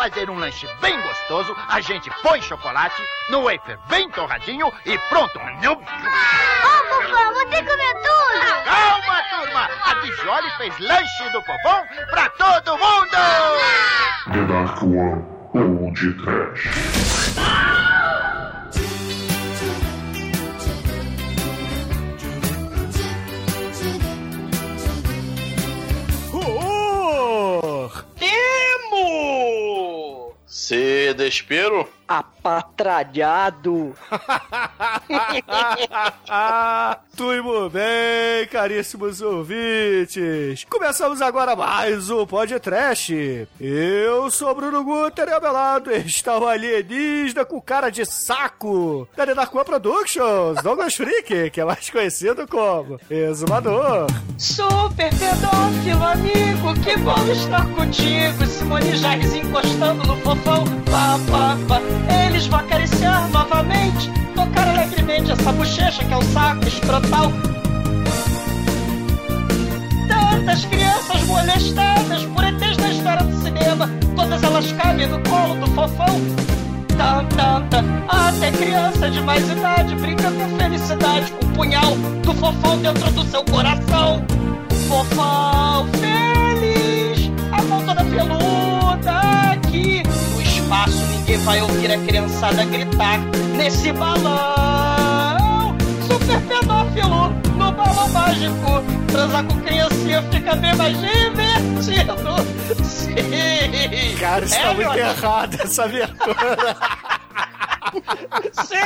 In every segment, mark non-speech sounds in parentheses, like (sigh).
fazer um lanche bem gostoso, a gente põe chocolate no wafer bem torradinho e pronto. Ô, Fofão, você comeu tudo! Calma, turma! A Dijoli fez lanche do fofão pra todo mundo! The Dark One Old Trash. Se despero? Apatralhado. (laughs) Tudo bem, caríssimos ouvintes. Começamos agora mais um podcast. Eu sou Bruno Guter e ao meu lado está o alienígena com cara de saco da Denarcoa Productions, Douglas Freak, que é mais conhecido como Exumador. Super pedófilo, amigo, que bom estar contigo. Simone Jarres encostando no fofão. Pá, pá, pá. Vão acariciar novamente, tocar alegremente essa bochecha que é o saco escrotal. Tantas crianças molestadas por ETs na história do cinema, todas elas cabem no colo do fofão. Tam, tam, tam. Até criança de mais idade brinca com felicidade com o punhal do fofão dentro do seu coração. Fofão feliz, a mão toda peluda aqui espaço. Ninguém vai ouvir a criançada gritar nesse balão. Super pedófilo no balão mágico. Transar com criancinha fica bem mais divertido. Sim. Cara, isso tá É, muito errado, essa abertura. (laughs) (laughs) Sim!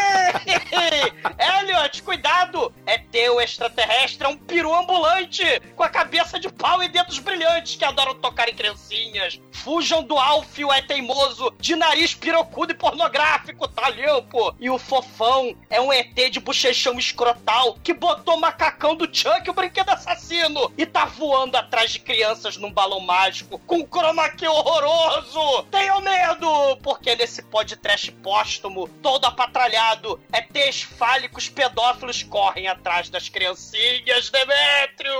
Elliot, cuidado! É teu extraterrestre, é um peru ambulante com a cabeça de pau e dedos brilhantes que adoram tocar em criancinhas. Fujam do Alfio é teimoso, de nariz pirocudo e pornográfico, tá limpo? E o fofão é um ET de bochechão escrotal que botou macacão do Chuck, o brinquedo assassino, e tá voando atrás de crianças num balão mágico com um chroma horroroso. Tenham medo, porque nesse podcast póstumo, todo apatralhado, ETs fálicos pedófilos correm atrás das criancinhas, Demétrio!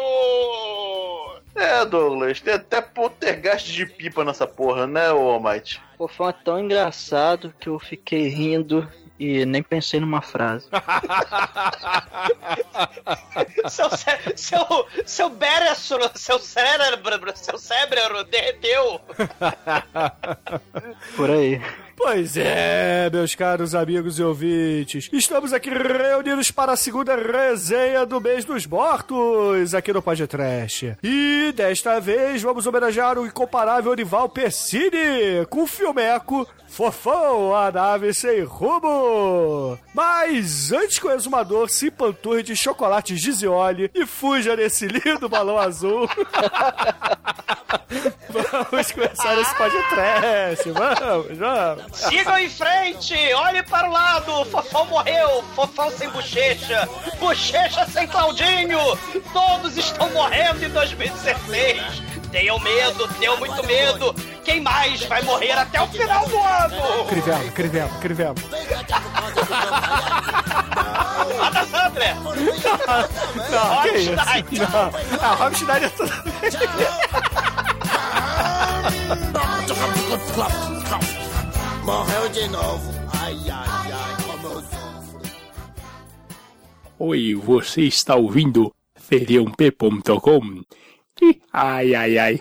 É, Douglas, tem até poltergeist de pipa nessa porra, né, ô Almighty? Fofão é tão engraçado que eu fiquei rindo e nem pensei numa frase. (laughs) seu, cé- seu, seu béretro, seu cérebro, seu cérebro derreteu. Por aí. Pois é, meus caros amigos e ouvintes, estamos aqui reunidos para a segunda resenha do mês dos mortos aqui no Podcast. E desta vez vamos homenagear o incomparável Orival Persini com o filmeco Fofão, a nave sem rumo. Mas antes que o exumador se panturre de chocolates Gizioli e fuja nesse lindo balão azul, (laughs) vamos começar esse podcast. Vamos, vamos. Sigam em frente, olhe para o lado, Fofão morreu, Fofão sem bochecha, bochecha sem Claudinho, todos estão morrendo em 2016. Tenham medo, tenham muito medo. Quem mais vai morrer até o final do ano? Crivelo, crivelo, crivelo. Ada Sandler! Não, que isso? Rammstein. Não. Ah, Rammstein é tudo Morreu de novo. Ai, ai, ai, como eu sofro. Oi, você está ouvindo feriump.com? Ih, Ai, ai, ai.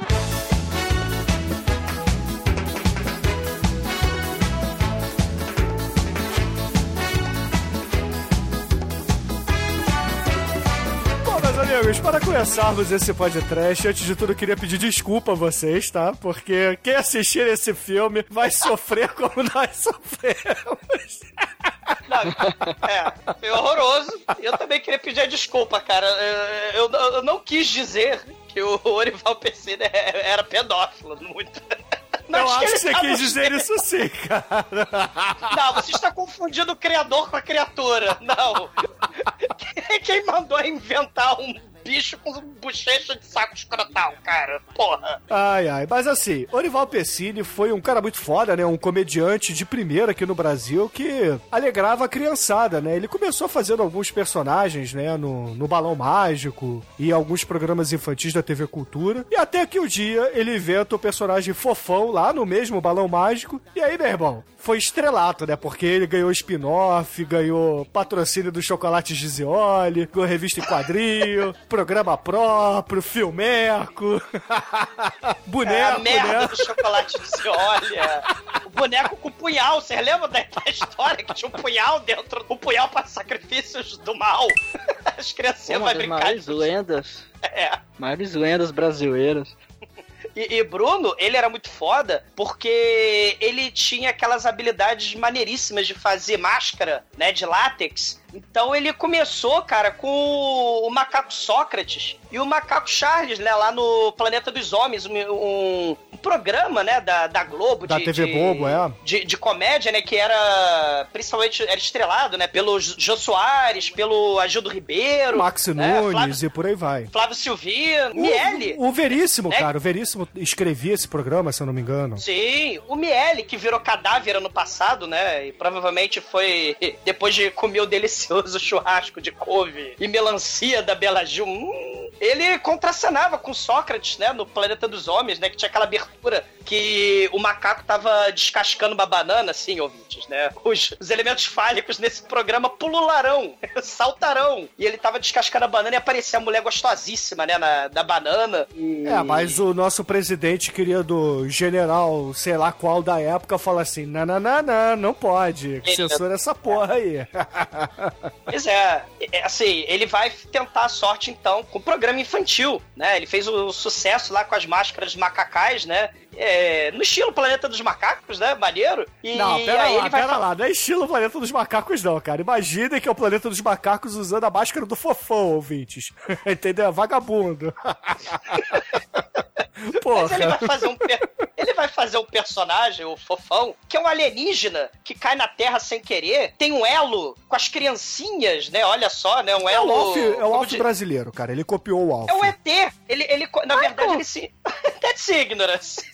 Amigos, para começarmos esse podcast, antes de tudo queria pedir desculpa a vocês, tá? Porque quem assistir esse filme vai sofrer (laughs) como nós sofremos. Não, é, foi horroroso. Eu também queria pedir desculpa, cara. Eu, eu- eu não quis dizer que o Orival Persina era pedófilo, muito. Mas eu acho que você (laughs) quis dizer isso sim, cara. Não, você está confundindo o criador com a criatura. Não. (laughs) Quem- Quem mandou inventar um bicho com bochecha de saco escrotal, cara. Porra. Ai, ai. Mas assim, Orival Pessini foi um cara muito foda, né? Um comediante de primeira aqui no Brasil que alegrava a criançada, né? Ele começou fazendo alguns personagens, né? No, no Balão Mágico e alguns programas infantis da TV Cultura. E até que um dia ele inventa o personagem fofão lá no mesmo Balão Mágico. E aí, meu irmão, foi estrelato, né? Porque ele ganhou spin-off, ganhou patrocínio do Chocolate Gizioli, ganhou revista em quadrinho, programa próprio, filmeco, (laughs) boneco, É a merda né? do chocolate de olha. O boneco com punhal. Vocês lembram da história que tinha um punhal dentro? Um punhal para sacrifícios do mal. As criancinhas Uma vão brincar. maiores lendas. É. Maiores lendas brasileiras. E, e Bruno, ele era muito foda porque ele tinha aquelas habilidades maneiríssimas de fazer máscara, né, de látex. Então ele começou, cara, com o macaco Sócrates e o macaco Charles, né, lá no Planeta dos Homens, um, um- programa, né, da, da Globo. Da de, TV de- Globo, é. De, de comédia, né, que era, principalmente, era estrelado, né, pelo Jô Soares, pelo Agildo Ribeiro. Max né, Nunes Flávio, e por aí vai. Flávio Silvino, Miele. O, o Veríssimo, né? cara, o Veríssimo escrevia esse programa, se eu não me engano. Sim, o Miele, que virou cadáver ano passado, né? E provavelmente foi depois de comer o delicioso churrasco de couve e melancia da Bela Gil. hum, ele contracenava com Sócrates, né? No Planeta dos Homens, né? Que tinha aquela abertura que o macaco tava descascando uma banana, assim, ouvintes, né? Os, os elementos fálicos nesse programa pulularão, (laughs) saltarão. E ele tava descascando a banana e aparecia a mulher gostosíssima, né? Na, da banana. E... É, mas o nosso presidente querido general, sei lá qual da época, fala assim: não, não, não, não, não pode. Censura essa porra aí. (laughs) Pois é, é, assim, ele vai tentar a sorte então com o programa infantil, né? Ele fez o sucesso lá com as máscaras macacais, né? É, no estilo Planeta dos Macacos, né? Maneiro. E Não, pera lá, pera fa- lá. Não é estilo Planeta dos Macacos, não, cara. Imaginem que é o Planeta dos Macacos usando a máscara do fofão, ouvintes. (laughs) Entendeu? Vagabundo. (laughs) Mas ele vai Porra. fazer um per- ele vai fazer um personagem, o fofão, que é um alienígena que cai na Terra sem querer, tem um elo com as criancinhas, né? Olha só, né? Um É o elo. Alf, é o Alf de- brasileiro, cara. Ele copiou o Alf. É o ET. Ele, ele, na verdade, ele se. (laughs) That's ignorance. (laughs)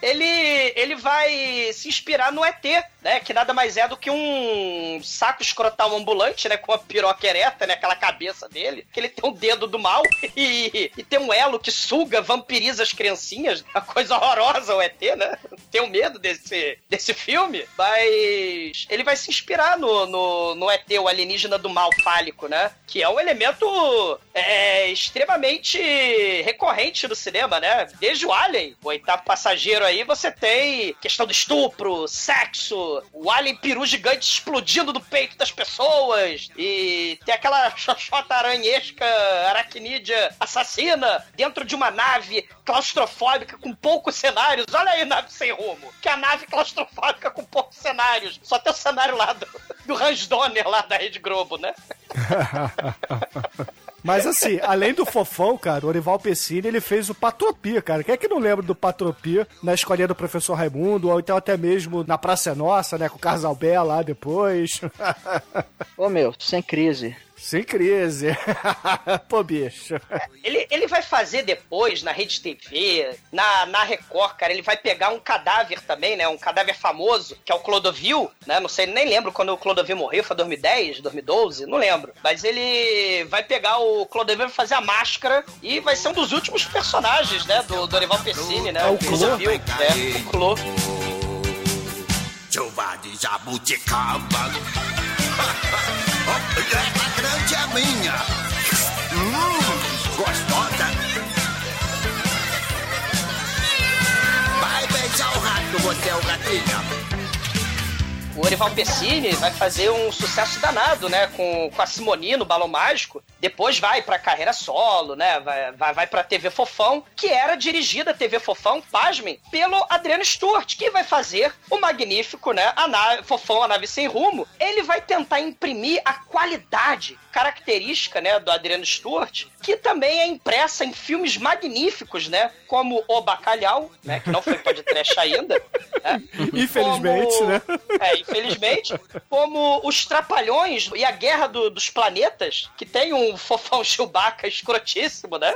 Ele, ele vai se inspirar no ET, né? Que nada mais é do que um saco escrotal ambulante, né? Com a piroca ereta, né? Aquela cabeça dele. Que ele tem um dedo do mal (laughs) e, e tem um elo que suga, vampiriza as criancinhas. Uma coisa horrorosa o ET, né? Tenho medo desse, desse filme. Mas ele vai se inspirar no, no, no ET, o alienígena do mal fálico, né? Que é um elemento é, extremamente recorrente no cinema, né? Desde o Alien, o oitavo passageiro aí, você tem questão do estupro, sexo, o Alien peru gigante explodindo do peito das pessoas, e tem aquela (laughs) xoxota aranhesca aracnídea assassina dentro de uma nave claustrofóbica com poucos cenários. Olha aí, nave sem rumo. Que é a nave claustrofóbica com poucos cenários. Só tem o cenário lá do, do Hans Donner lá da Rede Globo, né? (laughs) Mas assim, além do fofão, cara, o Orival Pessini, ele fez o Patropia, cara. Quem é que não lembra do Patropia na escolinha do professor Raimundo, ou então até mesmo na Praça Nossa, né, com o Casal Bé lá depois. Ô meu, sem crise. Sem crise. (laughs) Pô, bicho. Ele, ele vai fazer depois na Rede TV, na, na Record, cara. Ele vai pegar um cadáver também, né? Um cadáver famoso, que é o Clodovil, né? Não sei, nem lembro quando o Clodovil morreu. Foi 2010, 2012? Não lembro. Mas ele vai pegar o Clodovil e fazer a máscara e vai ser um dos últimos personagens, né? Do Dorival Pessini, né? É o? Clodovil, né? O Clô. Chuva de jabuticaba. (laughs) É minha. Hum, gostosa. Vai beijar o rato, você é o gatinho. O Orival Pessini vai fazer um sucesso danado, né? Com, com a Simoni no Balão Mágico. Depois vai pra carreira solo, né? Vai, vai, vai pra TV Fofão, que era dirigida a TV Fofão, pasmem, pelo Adriano Stewart, que vai fazer o magnífico, né? A nave, Fofão, a nave sem rumo. Ele vai tentar imprimir a qualidade característica, né, do Adriano Stewart, que também é impressa em filmes magníficos, né, como O Bacalhau, né, que não foi podcast (laughs) ainda, né, Infelizmente, como- né? É, infelizmente, como Os Trapalhões e a Guerra do- dos Planetas, que tem um, um fofão Chewbacca escrotíssimo, né?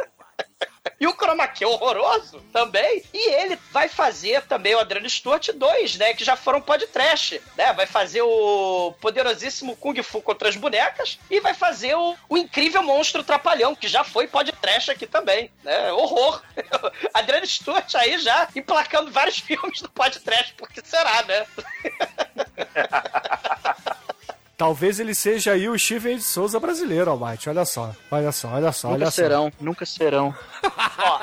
E o Chroma Key horroroso também. E ele vai fazer também o Adriano Stewart 2, né? Que já foram podcast, né? Vai fazer o poderosíssimo Kung Fu contra as bonecas e vai fazer o, o incrível Monstro Trapalhão, que já foi podcast aqui também, né? Horror. (laughs) Adriano Stewart aí já emplacando vários (laughs) filmes do podcast, porque será, né? (laughs) Talvez ele seja aí o Steven de Souza brasileiro, Almighty. Olha só, olha só, olha só, Nunca olha serão, nunca serão. (laughs) Ó,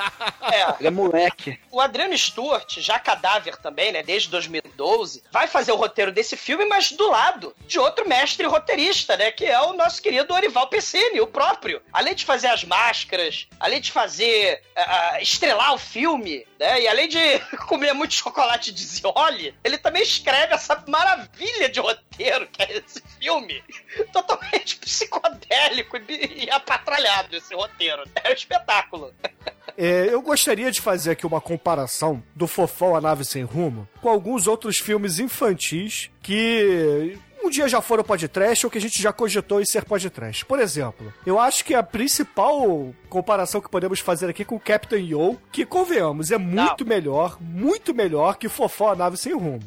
é, Ele é moleque. O Adriano Stewart, já cadáver também, né, desde 2012, vai fazer o roteiro desse filme, mas do lado de outro mestre roteirista, né, que é o nosso querido Orival Pessini, o próprio. Além de fazer as máscaras, além de fazer, ah, estrelar o filme, né, e além de (laughs) comer muito chocolate de Zioli, ele também escreve essa maravilha de roteiro que é esse filme. Totalmente psicodélico e, e apatralhado esse roteiro. É um espetáculo. É, eu gostaria de fazer aqui uma comparação do Fofão a Nave Sem Rumo com alguns outros filmes infantis que um dia já foram podcast ou que a gente já cogitou em ser podcast. Por exemplo, eu acho que a principal comparação que podemos fazer aqui é com o Captain Yo, que convenhamos, é muito melhor, muito melhor que Fofão a Nave Sem Rumo.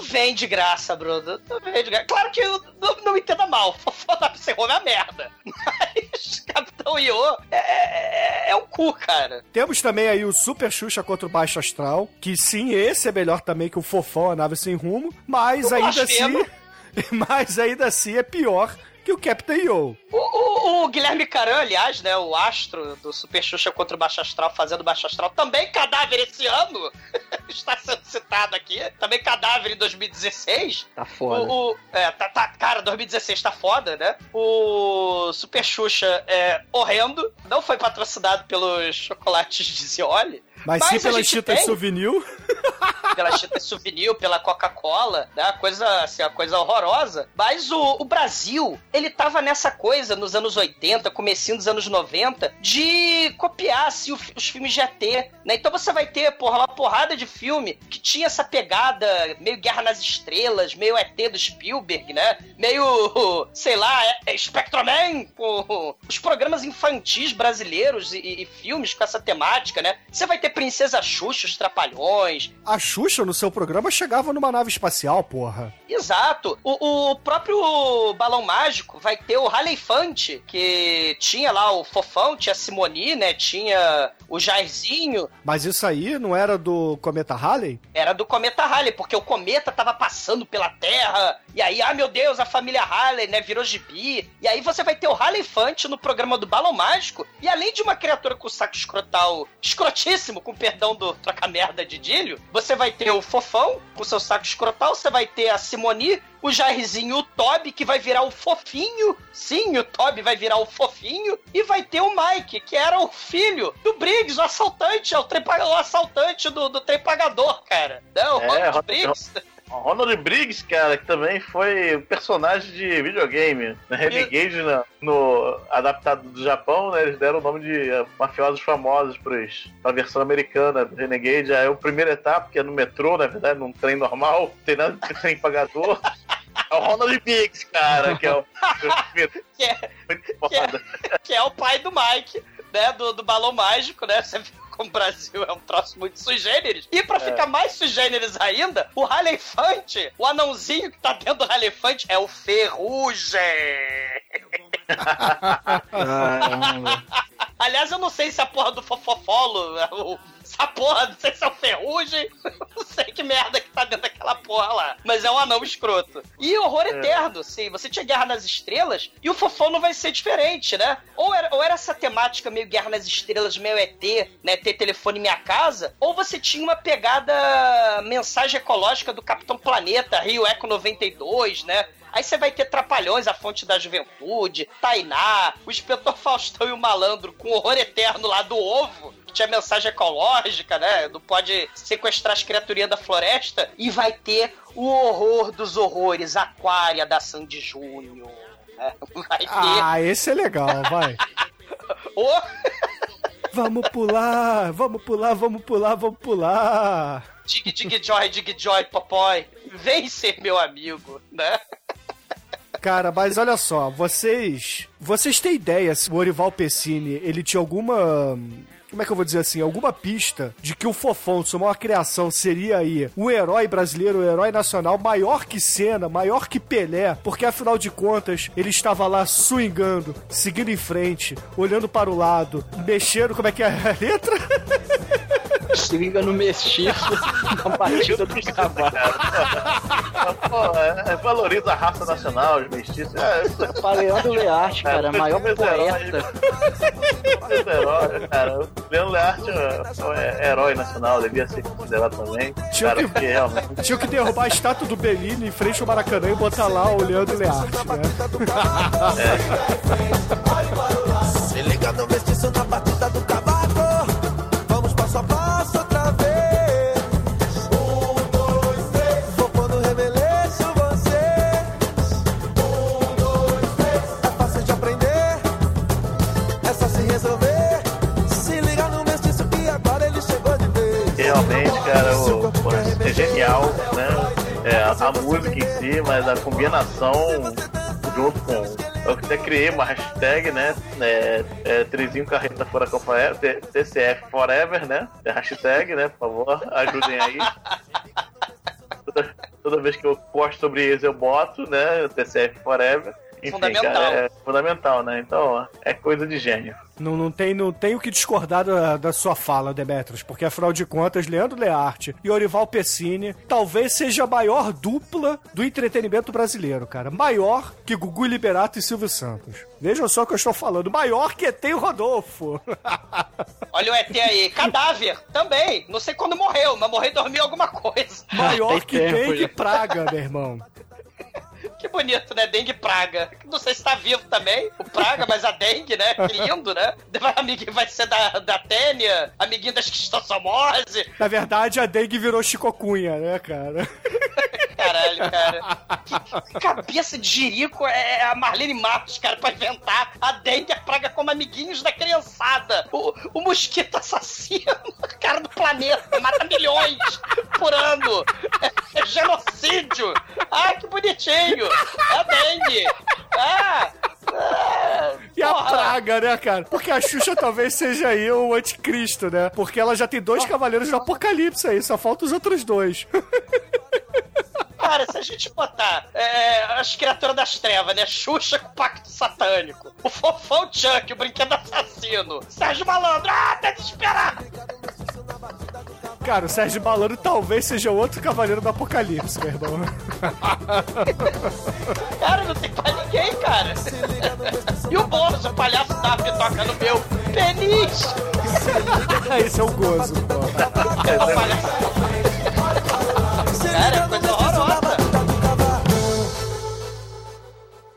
Não vem de graça, Bruno. Não vem de graça. Claro que eu não, não me entenda mal. Foda ser é uma merda. Mas Capitão Iô é, é, é um cu, cara. Temos também aí o Super Xuxa contra o Baixo Astral, que sim, esse é melhor também que o Fofão, a Nave Sem Rumo, mas Eu ainda assim... (laughs) Mas ainda assim é pior que o Captain Yo. O, o- o Guilherme Caran, aliás, né, o astro do Super Xuxa contra o Baixo Astral, fazendo Baixo Astral, também cadáver esse ano, (laughs) está sendo citado aqui, também cadáver em 2016. Tá foda. O, o- é, tá, tá- cara, 2016 tá foda, né? O Super Xuxa é horrendo, não foi patrocinado pelos chocolates de Zioli. Mas, sim a pela gente Chita tem- Souvenir. (laughs) pela Chita Souvenir, pela Coca-Cola, né? Coisa, assim, uma coisa horrorosa. Mas o, o Brasil, ele tava nessa coisa nos anos 80, comecinho dos anos 90, de copiar assim, os filmes de ET, né? Então você vai ter, porra, uma porrada de filme que tinha essa pegada meio Guerra nas Estrelas, meio ET do Spielberg, né? Meio, (laughs) sei lá, é, é Spectroman, com os programas infantis brasileiros e, e- e filmes com essa temática, né? Você vai ter Princesa Xuxa, os Trapalhões, A Xuxa, no seu programa, chegava numa nave espacial, porra. Exato. O, o próprio Balão Mágico vai ter o Raleifante, que tinha lá o Fofão, tinha a Simoni, né? Tinha o Jairzinho. Mas isso aí não era do Cometa Halley? Era do Cometa Halley, porque o cometa tava passando pela Terra. E aí, ah, meu Deus, a família Halley, né? Virou gibi. E aí você vai ter o Raleifante no programa do Balão Mágico. E além de uma criatura com o saco escrotal escrotíssimo, com perdão do troca-merda de Dílio, você vai ter o Fofão com seu saco escrotal. Você vai ter a Simoni, o Jairzinho, o Toby, que vai virar o fofinho. Sim, o Toby vai virar o fofinho. E vai ter o Mike, que era o filho do Briggs, o assaltante, é o, trem paga- o assaltante do, do trem pagador, cara. Não, É, Ronald Ronald- Briggs. O Ronald Briggs, cara, que também foi um personagem de videogame. Na Renegade, na- no adaptado do Japão, né, eles deram o nome de eh, mafiosos famosos pros, pra versão americana do Renegade. Aí o primeiro etapa, que é no metrô, na verdade, num trem normal, tem nada de trem pagador. É o Ronald Briggs, cara, que é o. (laughs) Que é, Muito foda. que é o pai do Mike, né? Do, do balão mágico, né? Você viu como o Brasil é um troço muito sui generis. E pra ficar mais sui generis ainda, o Ralefante, o anãozinho que tá dentro do Ralefante é o Ferrugem. (laughs) Aliás, eu não sei se a porra do Fofofolo, é o- essa porra, não sei se é o Ferrugem, (laughs) não sei que merda que tá dentro daquela porra lá. Mas é um anão escroto. E horror eterno, sim. Você tinha Guerra nas Estrelas e o Fofão não vai ser diferente, né? Ou era, ou era essa temática meio Guerra nas Estrelas, meio ET, né? Ter telefone em minha casa, ou você tinha uma pegada mensagem ecológica do Capitão Planeta, Rio Eco 92, né? Aí você vai ter Trapalhões, a fonte da juventude, Tainá, o Inspetor Faustão e o Malandro com horror eterno lá do ovo, que tinha mensagem ecológica, né? Não pode sequestrar as criaturinhas da floresta. E vai ter o horror dos horrores, Aquária da Sandy Júnior. né? Ter Ah, esse é legal, vai. (laughs) o... Vamos pular, vamos pular, vamos pular, vamos pular. Dig Dig Joy, Dig Joy, Popói. Vem ser meu amigo, né? Cara, mas olha só, vocês. Vocês têm ideia se o Orival Pessini ele tinha alguma. Como é que eu vou dizer assim? Alguma pista de que o Fofão, sua maior criação, seria aí o herói brasileiro, o herói nacional, maior que Senna, maior que Pelé, porque afinal de contas ele estava lá swingando, seguindo em frente, olhando para o lado, mexendo, como é que é a letra? (laughs) Se liga no mestiço na batida do cavalo. Pô, é, valoriza a raça nacional, os mestiços. É, isso Pra Leandro Learte, cara, É, maior heróis. poeta. é herói, cara. O Leandro Learte é, é herói nacional, devia ser considerado também. Tinha Cara, que- realmente. Tinha que derrubar a estátua do Bellini em frente ao Maracanã e botar lá o Leandro Learte, né? Se liga no mestiço na batida do cavaco. Cara, o, é genial, né? É, a, música em si, mas a combinação junto com. Eu até criei uma hashtag, né? É, é, Trezinho Carreta Furacão Forever, TCF Forever, né? É hashtag, né? Por favor, ajudem aí. Toda, toda vez que eu posto sobre isso, eu boto, né? TCF Forever. Enfim, Fundamental. cara, é fundamental, né? Então, é coisa de gênio. Não, não, tem, não tem o que discordar da, da sua fala, Demetrius, porque afinal de contas, Leandro Learte e Orival Pessini talvez seja a maior dupla do entretenimento brasileiro, cara. Maior que Gugu Liberato e Silvio Santos. Vejam só o que eu estou falando. Maior que ET e o Rodolfo. (laughs) Olha o ET aí. Cadáver também. Não sei quando morreu, mas morreu e dormiu alguma coisa. Maior Tem que tempo dengue e praga, meu irmão. (laughs) Que bonito, né? Dengue praga. Não sei se tá vivo também, o praga, mas a dengue, né? Que lindo, né? Amiguinho, vai ser da, da Tênia, amiguinho da esquistossomose. Na verdade, a dengue virou chicocunha, né, cara? (laughs) Caralho, cara. Que cabeça de jirico é a Marlene Matos, cara, pra inventar a dengue a praga como amiguinhos da criançada. O, o mosquito assassino, cara do planeta, mata milhões por ano. É, é genocídio. Ah, que bonitinho. É a dengue. Ah, ah, E a porra. praga, né, cara? Porque a Xuxa talvez seja aí o anticristo, né? Porque ela já tem dois cavaleiros do apocalipse aí, só faltam os outros dois. Cara, se a gente botar é, as criaturas das trevas, né? Xuxa com pacto satânico. O fofão Chuck, o brinquedo assassino. Sérgio Malandro, ah, tá desesperado. Cara, o Sérgio Malandro talvez seja outro cavaleiro do apocalipse, meu irmão. (laughs) Cara, não tem pra ninguém, cara. E o Bozo, o palhaço da toca no meu penis. (laughs) Esse é o gozo, pô. O palhaço. Cara, é coisa horrorosa.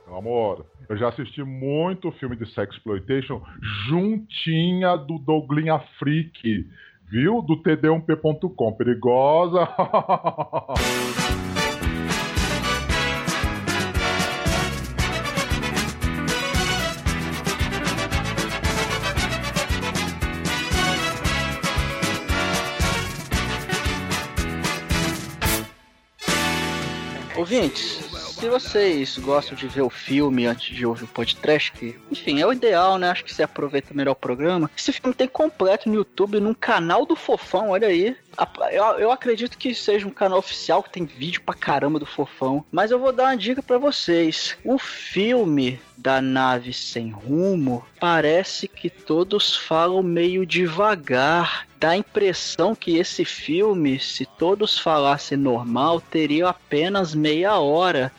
Meu amor, eu já assisti muito filme de sexploitation juntinha do Douglinha Freak, viu? Do td1p.com. Perigosa. Ouvintes, se vocês gostam de ver o filme antes de ouvir o podcast, que, enfim, é o ideal, né? Acho que você aproveita melhor o programa. Esse filme tem completo no YouTube, num canal do Fofão, olha aí. Eu, eu acredito que seja um canal oficial que tem vídeo pra caramba do Fofão. Mas eu vou dar uma dica pra vocês. O filme da nave sem rumo parece que todos falam meio devagar. Dá a impressão que esse filme, se todos falassem normal, teria apenas meia hora.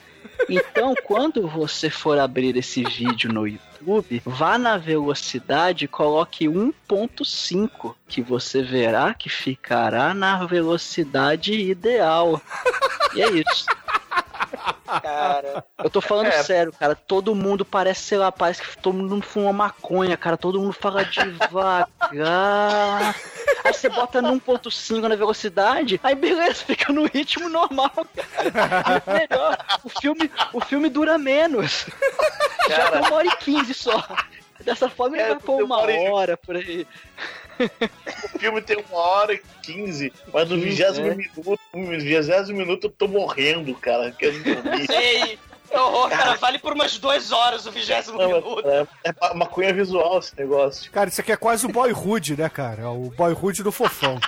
Então, quando você for abrir esse vídeo no YouTube, vá na velocidade e coloque 1.5, que você verá que ficará na velocidade ideal. E é isso. Cara, Eu tô falando É. sério, cara. Todo mundo parece, sei lá, parece que todo mundo fuma maconha, cara. Todo mundo fala devagar. (laughs) Aí você bota no 1.5 na velocidade, aí beleza, fica no ritmo normal, cara. O melhor, o filme, o filme dura menos. Já Cara. tem uma hora e quinze só. Dessa forma ele É, vai pôr uma hora por aí. O filme tem uma hora e quinze, mas no vigésimo é. minuto, no vigésimo minuto eu tô morrendo, cara. Quero dormir. (laughs) sei. Horror, cara. Vale por umas duas horas o vigésimo Não, minuto. é, é ma- maconha visual esse negócio. Cara, isso aqui é quase o boyhood, né, cara? É O boyhood do fofão.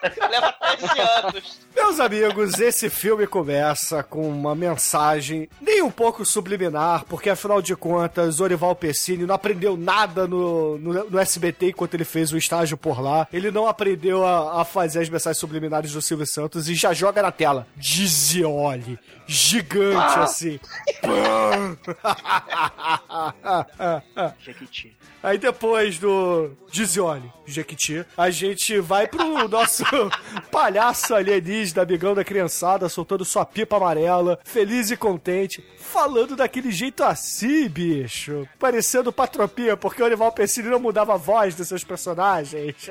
(laughs) Leva 13 anos. Meus amigos, esse filme começa com uma mensagem nem um pouco subliminar, porque afinal de contas, Orival Pessini não aprendeu nada no, no, no SBT enquanto ele fez o estágio por lá. Ele não aprendeu a, a fazer as mensagens subliminares do Silvio Santos e já joga na tela. Dizioli. Gigante assim. (laughs) Jequiti. Aí depois do Dizione, Jequiti, a gente vai pro nosso (laughs) palhaço alienígena, amigão da criançada, soltando sua pipa amarela, feliz e contente, falando daquele jeito assim, bicho. Parecendo Patropia, porque o Animal não mudava a voz dos seus personagens.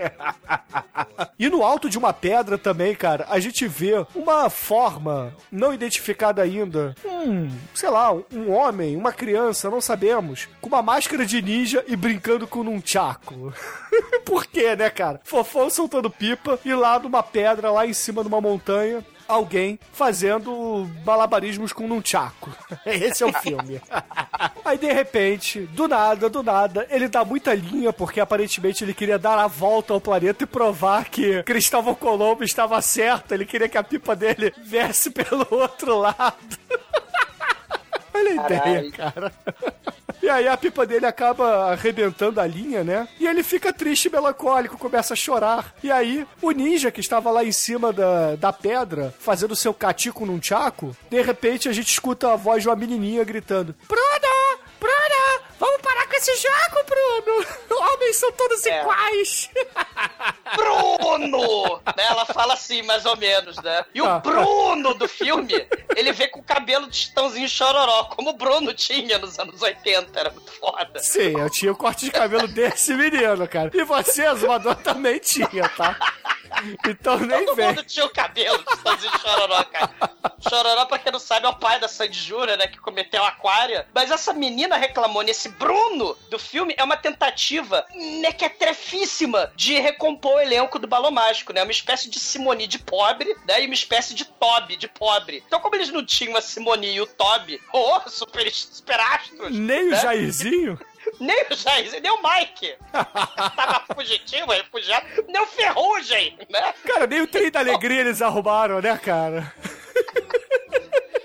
(laughs) e no alto de uma pedra também, cara, a gente vê uma forma não identificada ainda. Um, sei lá, um homem, uma criança, não sabemos, com uma máscara de ninja e brincando com um tchaco. (laughs) Por quê, né, cara? Fofão soltando pipa e lá numa pedra, lá em cima de uma montanha, alguém fazendo malabarismos com um tchaco. (laughs) Esse é o filme. Aí, de repente, do nada, do nada, ele dá muita linha, porque aparentemente ele queria dar a volta ao planeta e provar que Cristóvão Colombo estava certo. Ele queria que a pipa dele viesse pelo outro lado. (laughs) Olha a ideia, cara. E aí a pipa dele acaba arrebentando a linha, né? E ele fica triste e melancólico, começa a chorar. E aí, o ninja que estava lá em cima da, da pedra, fazendo seu catico num tchaco, de repente a gente escuta a voz de uma menininha gritando: Bruno! Bruno! Vamos parar esse jogo, Bruno! (laughs) Homens são todos É. iguais! (laughs) Bruno! Né, Ela fala assim, mais ou menos, né? E o Ah. Bruno do filme, ele vê com o cabelo de chitãozinho chororó, como o Bruno tinha nos anos 80, era muito foda. Sim, eu tinha o corte de cabelo desse menino, cara. E você, Zumador, também tinha, tá? (laughs) Então nem Todo vem. mundo tinha o cabelo de chitãozinho chororó, cara. Chororó, pra quem não sabe, é o pai da Sandy Júnior, né, que cometeu aquária. Mas essa menina reclamou nesse Bruno do filme é uma tentativa mequetrefíssima de recompor o elenco do Balão Mágico, né? Uma espécie de Simone de pobre, né? E uma espécie de Toby de pobre. Então, como eles não tinham a Simone e o Toby, oh, super, super astros. Nem o né? Jairzinho? (laughs) (laughs) Nem o Jair, nem o Mike. (laughs) Tava fugitivo, refugiado. Nem o Ferrugem, né? Cara, nem o trem da alegria eles arrumaram, né, cara?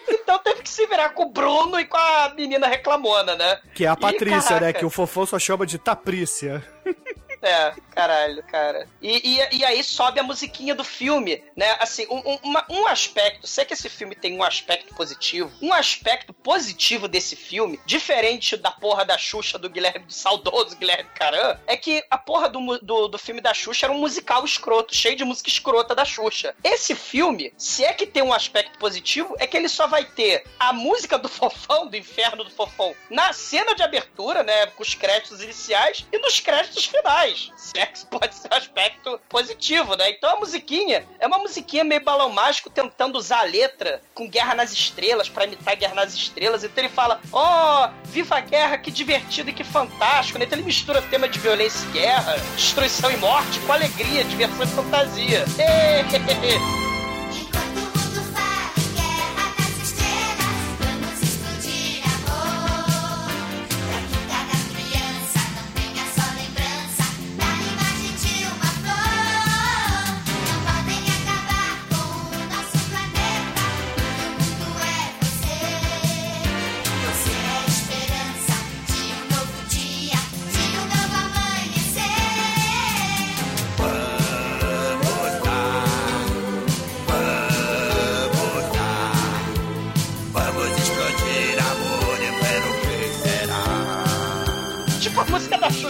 Então teve que se virar com o Bruno e com a menina reclamona, né? Que é a Patrícia, né? caraca. Que o Fofão só chama de Taprícia. É, caralho, cara. E, e, e aí sobe a musiquinha do filme, né? Assim, um, um, um aspecto, sei que esse filme tem um aspecto positivo, um aspecto positivo desse filme, diferente da porra da Xuxa do Guilherme, do saudoso Guilherme Caran, é que a porra do, do, do filme da Xuxa era um musical escroto, cheio de música escrota da Xuxa. Esse filme, se é que tem um aspecto positivo, é que ele só vai ter a música do (laughs) Fofão, do Inferno do Fofão, na cena de abertura, né? Com os créditos iniciais e nos créditos finais. Se (laughs) pode ser um aspecto positivo, né? Então a musiquinha é uma musiquinha meio balão mágico tentando usar a letra com Guerra nas Estrelas pra imitar Guerra nas Estrelas. Então ele fala: Ó, viva a guerra, que divertido e que fantástico, né? Então ele mistura tema de violência e guerra, destruição e morte com alegria, diversão e fantasia. (laughs)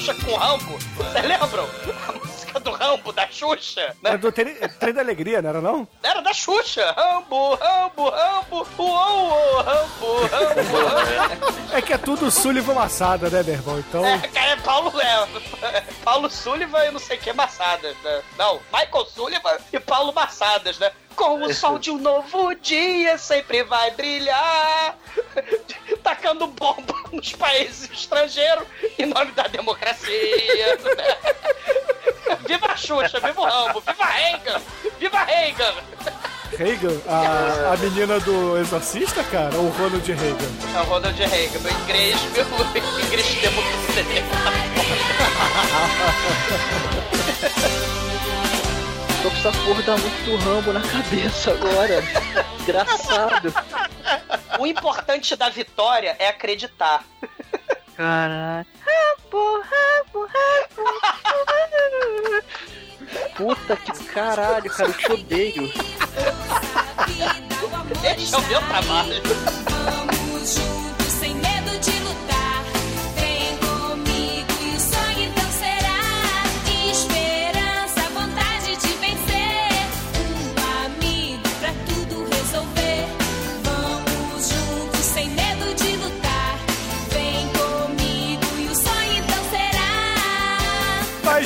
Xuxa com Rambo. Vocês lembram? A música do Rambo, da Xuxa, né? É do trem, da alegria, não era não? Era da Xuxa. Rambo, Rambo, Rambo, uou, uou, Rambo, Rambo, Rambo. É que é tudo Sullivan Massada, né, meu irmão? Então. É, cara, é Paulo, é, Paulo Sullivan e não sei o que Massadas, né? Não, Michael Sullivan e Paulo Massadas, né? Com o sol de um novo dia sempre vai brilhar. Tacando bomba nos países estrangeiros em nome da democracia. (laughs) Viva a Xuxa, viva o Rambo, viva Reagan, viva Reagan. Reagan? A, a menina do Exorcista, cara? Ou o Ronald Reagan? É o Ronald Reagan. No inglês, meu inglês demo (laughs) Tô com essa porra da música do Rambo na cabeça agora. (laughs) Engraçado. O importante da vitória é acreditar. Caralho. Rambo, Rambo, Rambo. Puta que caralho, cara, eu te odeio. Esse é o meu trabalho. (laughs)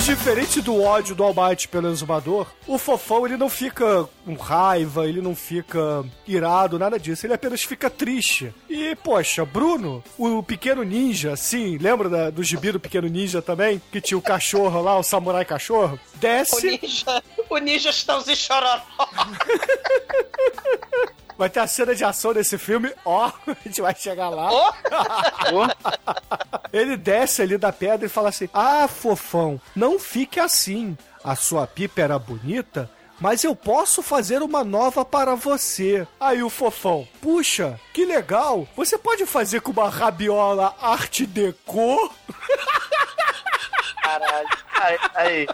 diferente do ódio do Almighty pelo exumador, o fofão ele não fica com raiva, ele não fica irado, nada disso. Ele apenas fica triste. E, poxa, Bruno, o pequeno ninja, sim, lembra da- do gibi do pequeno ninja também? Que tinha o cachorro lá, o samurai cachorro? O Desce, ninja, o ninja estãozinho chororó. (laughs) vai ter a cena de ação desse filme, ó, (laughs) a gente vai chegar lá. Ô, Ele desce ali da pedra e fala assim: Ah, fofão, não fique assim. A sua pipa era bonita, mas eu posso fazer uma nova para você. Aí o fofão: Puxa, que legal. Você pode fazer com uma rabiola arte deco? Caralho. Aí, aí,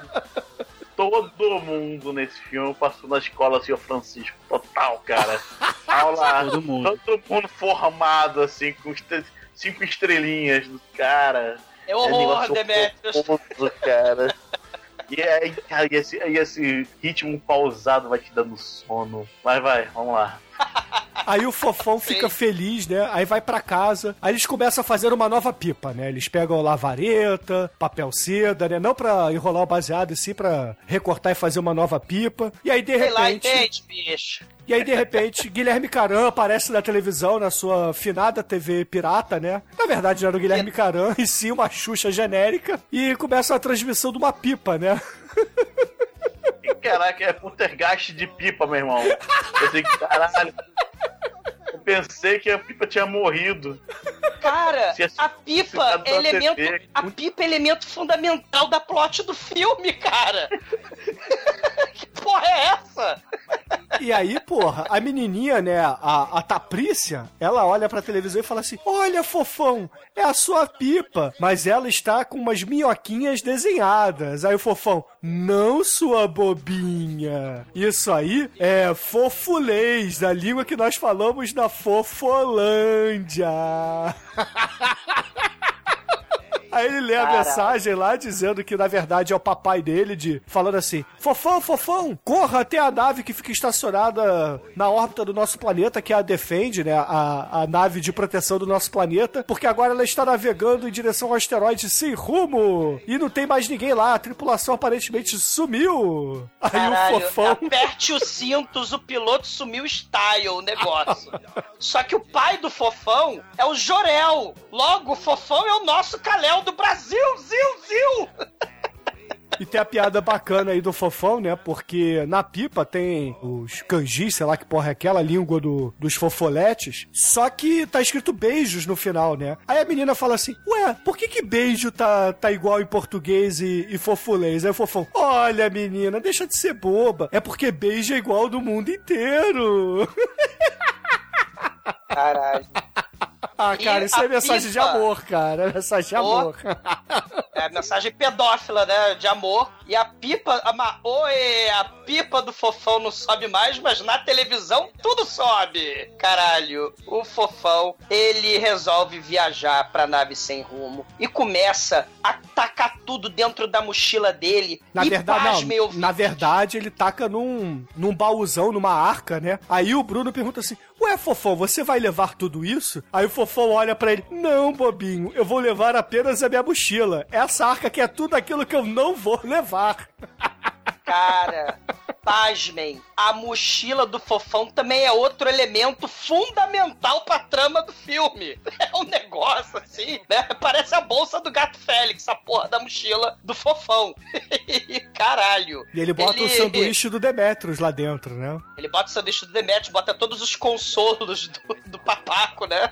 todo mundo nesse filme passou na escola assim, o Francisco. Total, cara. (laughs) Aula. Todo mundo. Todo mundo formado, assim, com estre- cinco estrelinhas do cara. é horror, negócio Demetrius. cara. (laughs) E aí, cara, e esse, e esse ritmo pausado vai te dando sono. Mas vai, vamos lá. Aí o fofão fica feliz, né? Aí vai pra casa. Aí eles começam a fazer uma nova pipa, né? Eles pegam lavareta, papel seda, né? Não pra enrolar o baseado, e sim pra recortar e fazer uma nova pipa. E aí, de Sei lá, repente. entende, bicho. E aí, de repente, Guilherme Caran aparece na televisão, na sua finada TV pirata, né? Na verdade, não era o Guilherme Caran, e sim uma Xuxa genérica. E começa a transmissão de uma pipa, né? Caraca, é poltergeist de pipa, meu irmão. Eu pensei que, caralho. Eu pensei que a pipa tinha morrido. Cara, a se pipa é elemento. TV, A pipa é elemento fundamental da plot do filme, cara. (laughs) que porra é essa? E aí, porra, a menininha, né, a, a Taprícia, ela olha pra televisão e fala assim: Olha, fofão, é a sua pipa. Mas ela está com umas minhoquinhas desenhadas. Aí o fofão, não, sua bobinha. Isso aí é fofulês, da língua que nós falamos na Fofolândia. (laughs) Aí ele lê a mensagem lá dizendo que na verdade é o papai dele, de falando assim: Fofão, fofão, corra até a nave que fica estacionada na órbita do nosso planeta, que é a Defende, né? A, a nave de proteção do nosso planeta, porque agora ela está navegando em direção ao asteroide sem rumo. E não tem mais ninguém lá, a tripulação aparentemente sumiu. Aí Caralho, o fofão. aperte os cintos, o piloto sumiu style o negócio. Só que o pai do fofão é o Jorel. Logo, o fofão é o nosso Caléu do Brasil, ziu, ziu. E tem a piada bacana aí do fofão, né? Porque na pipa tem os kanjis, sei lá que porra é aquela, língua do, dos fofoletes. Só que tá escrito beijos no final, né? Aí a menina fala assim: Ué, por que que beijo tá, tá igual em português e, e fofulês? Aí o fofão: Olha, menina, deixa de ser boba. É porque beijo é igual do mundo inteiro. (laughs) Caralho. Ah, cara, isso é mensagem de amor, cara. É mensagem de amor. É mensagem pedófila, né? De amor. E a pipa. A, Oi, a pipa do fofão não sobe mais, mas na televisão tudo sobe. Caralho, o fofão, ele resolve viajar pra nave sem rumo e começa a tacar tudo dentro da mochila dele. Na e verdade, não. ouvintes. Na verdade, ele taca num, num baúzão, numa arca, né? Aí o Bruno pergunta assim: Ué, fofão, você vai levar tudo isso? Aí o fofão olha pra ele: Não, bobinho, eu vou levar apenas a minha mochila. Essa arca que é tudo aquilo que eu não vou levar. (laughs) Cara, pasmem, a mochila do fofão também é outro elemento fundamental pra trama do filme. (laughs) É um negócio assim, né? Parece a bolsa do gato Félix, a porra da mochila do fofão. (laughs) Caralho. E ele bota o Ele- sanduíche do Demetrius lá dentro, né? Ele bota o sanduíche do Demetrius, bota todos os consolos do, do papaco, né?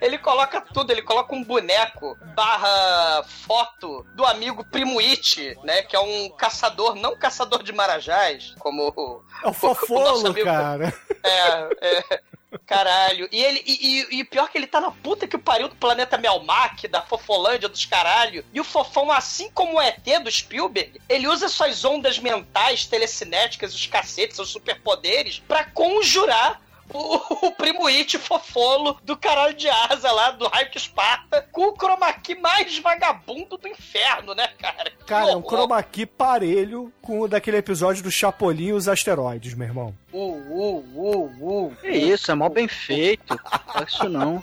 Ele coloca tudo, ele coloca um boneco barra foto do amigo Primo It, né? Que é um caçador, não caçador de marajás, como o, É o nosso fofolo, amigo- cara. é, é. Caralho. E ele. E, e- pior que ele tá na puta que o pariu do planeta Melmac, da Fofolândia dos caralho. E o fofão, assim como o ET do Spielberg, ele usa suas ondas mentais, telecinéticas, os cacetes, seus superpoderes, pra conjurar. O, o primo It fofolo do caralho de asa lá, do raio que esparta, com o chroma key mais vagabundo do inferno, né, cara? Cara, é um chroma key parelho com o daquele episódio do Chapolin e os asteroides, meu irmão. Uh, uh, uh, uh. Que isso, é mó bem feito. Faz isso não.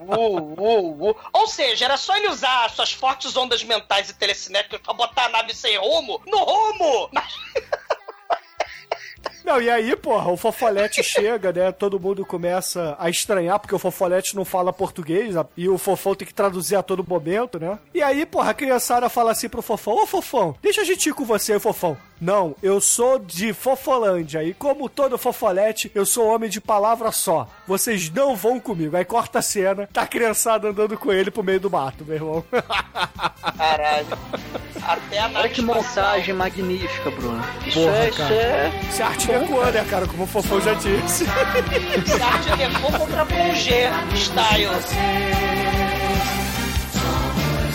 Uh, uh, uh. Ou seja, era só ele usar suas fortes ondas mentais e telecinéticas pra botar a nave sem rumo no rumo! Mas Não, e aí, porra, o Fofolete (laughs) chega, né? Todo mundo começa a estranhar, porque o Fofolete não fala português, e o Fofão tem que traduzir a todo momento, né? E aí, porra, a criançada fala assim pro Fofão, ô Fofão, deixa a gente ir com você, Fofão. Não, eu sou de Fofolândia, e como todo Fofolete, eu sou homem de palavra só. Vocês não vão comigo. Aí corta a cena, tá a criançada andando com ele pro meio do mato, meu irmão. (laughs) Caralho. Até a Olha que montagem magnífica, Bruno. Isso Porra, é, isso cara. é. Se a arte recuou, né, cara? Como o Fofão já disse. (laughs) Arte levou contra Plongé style.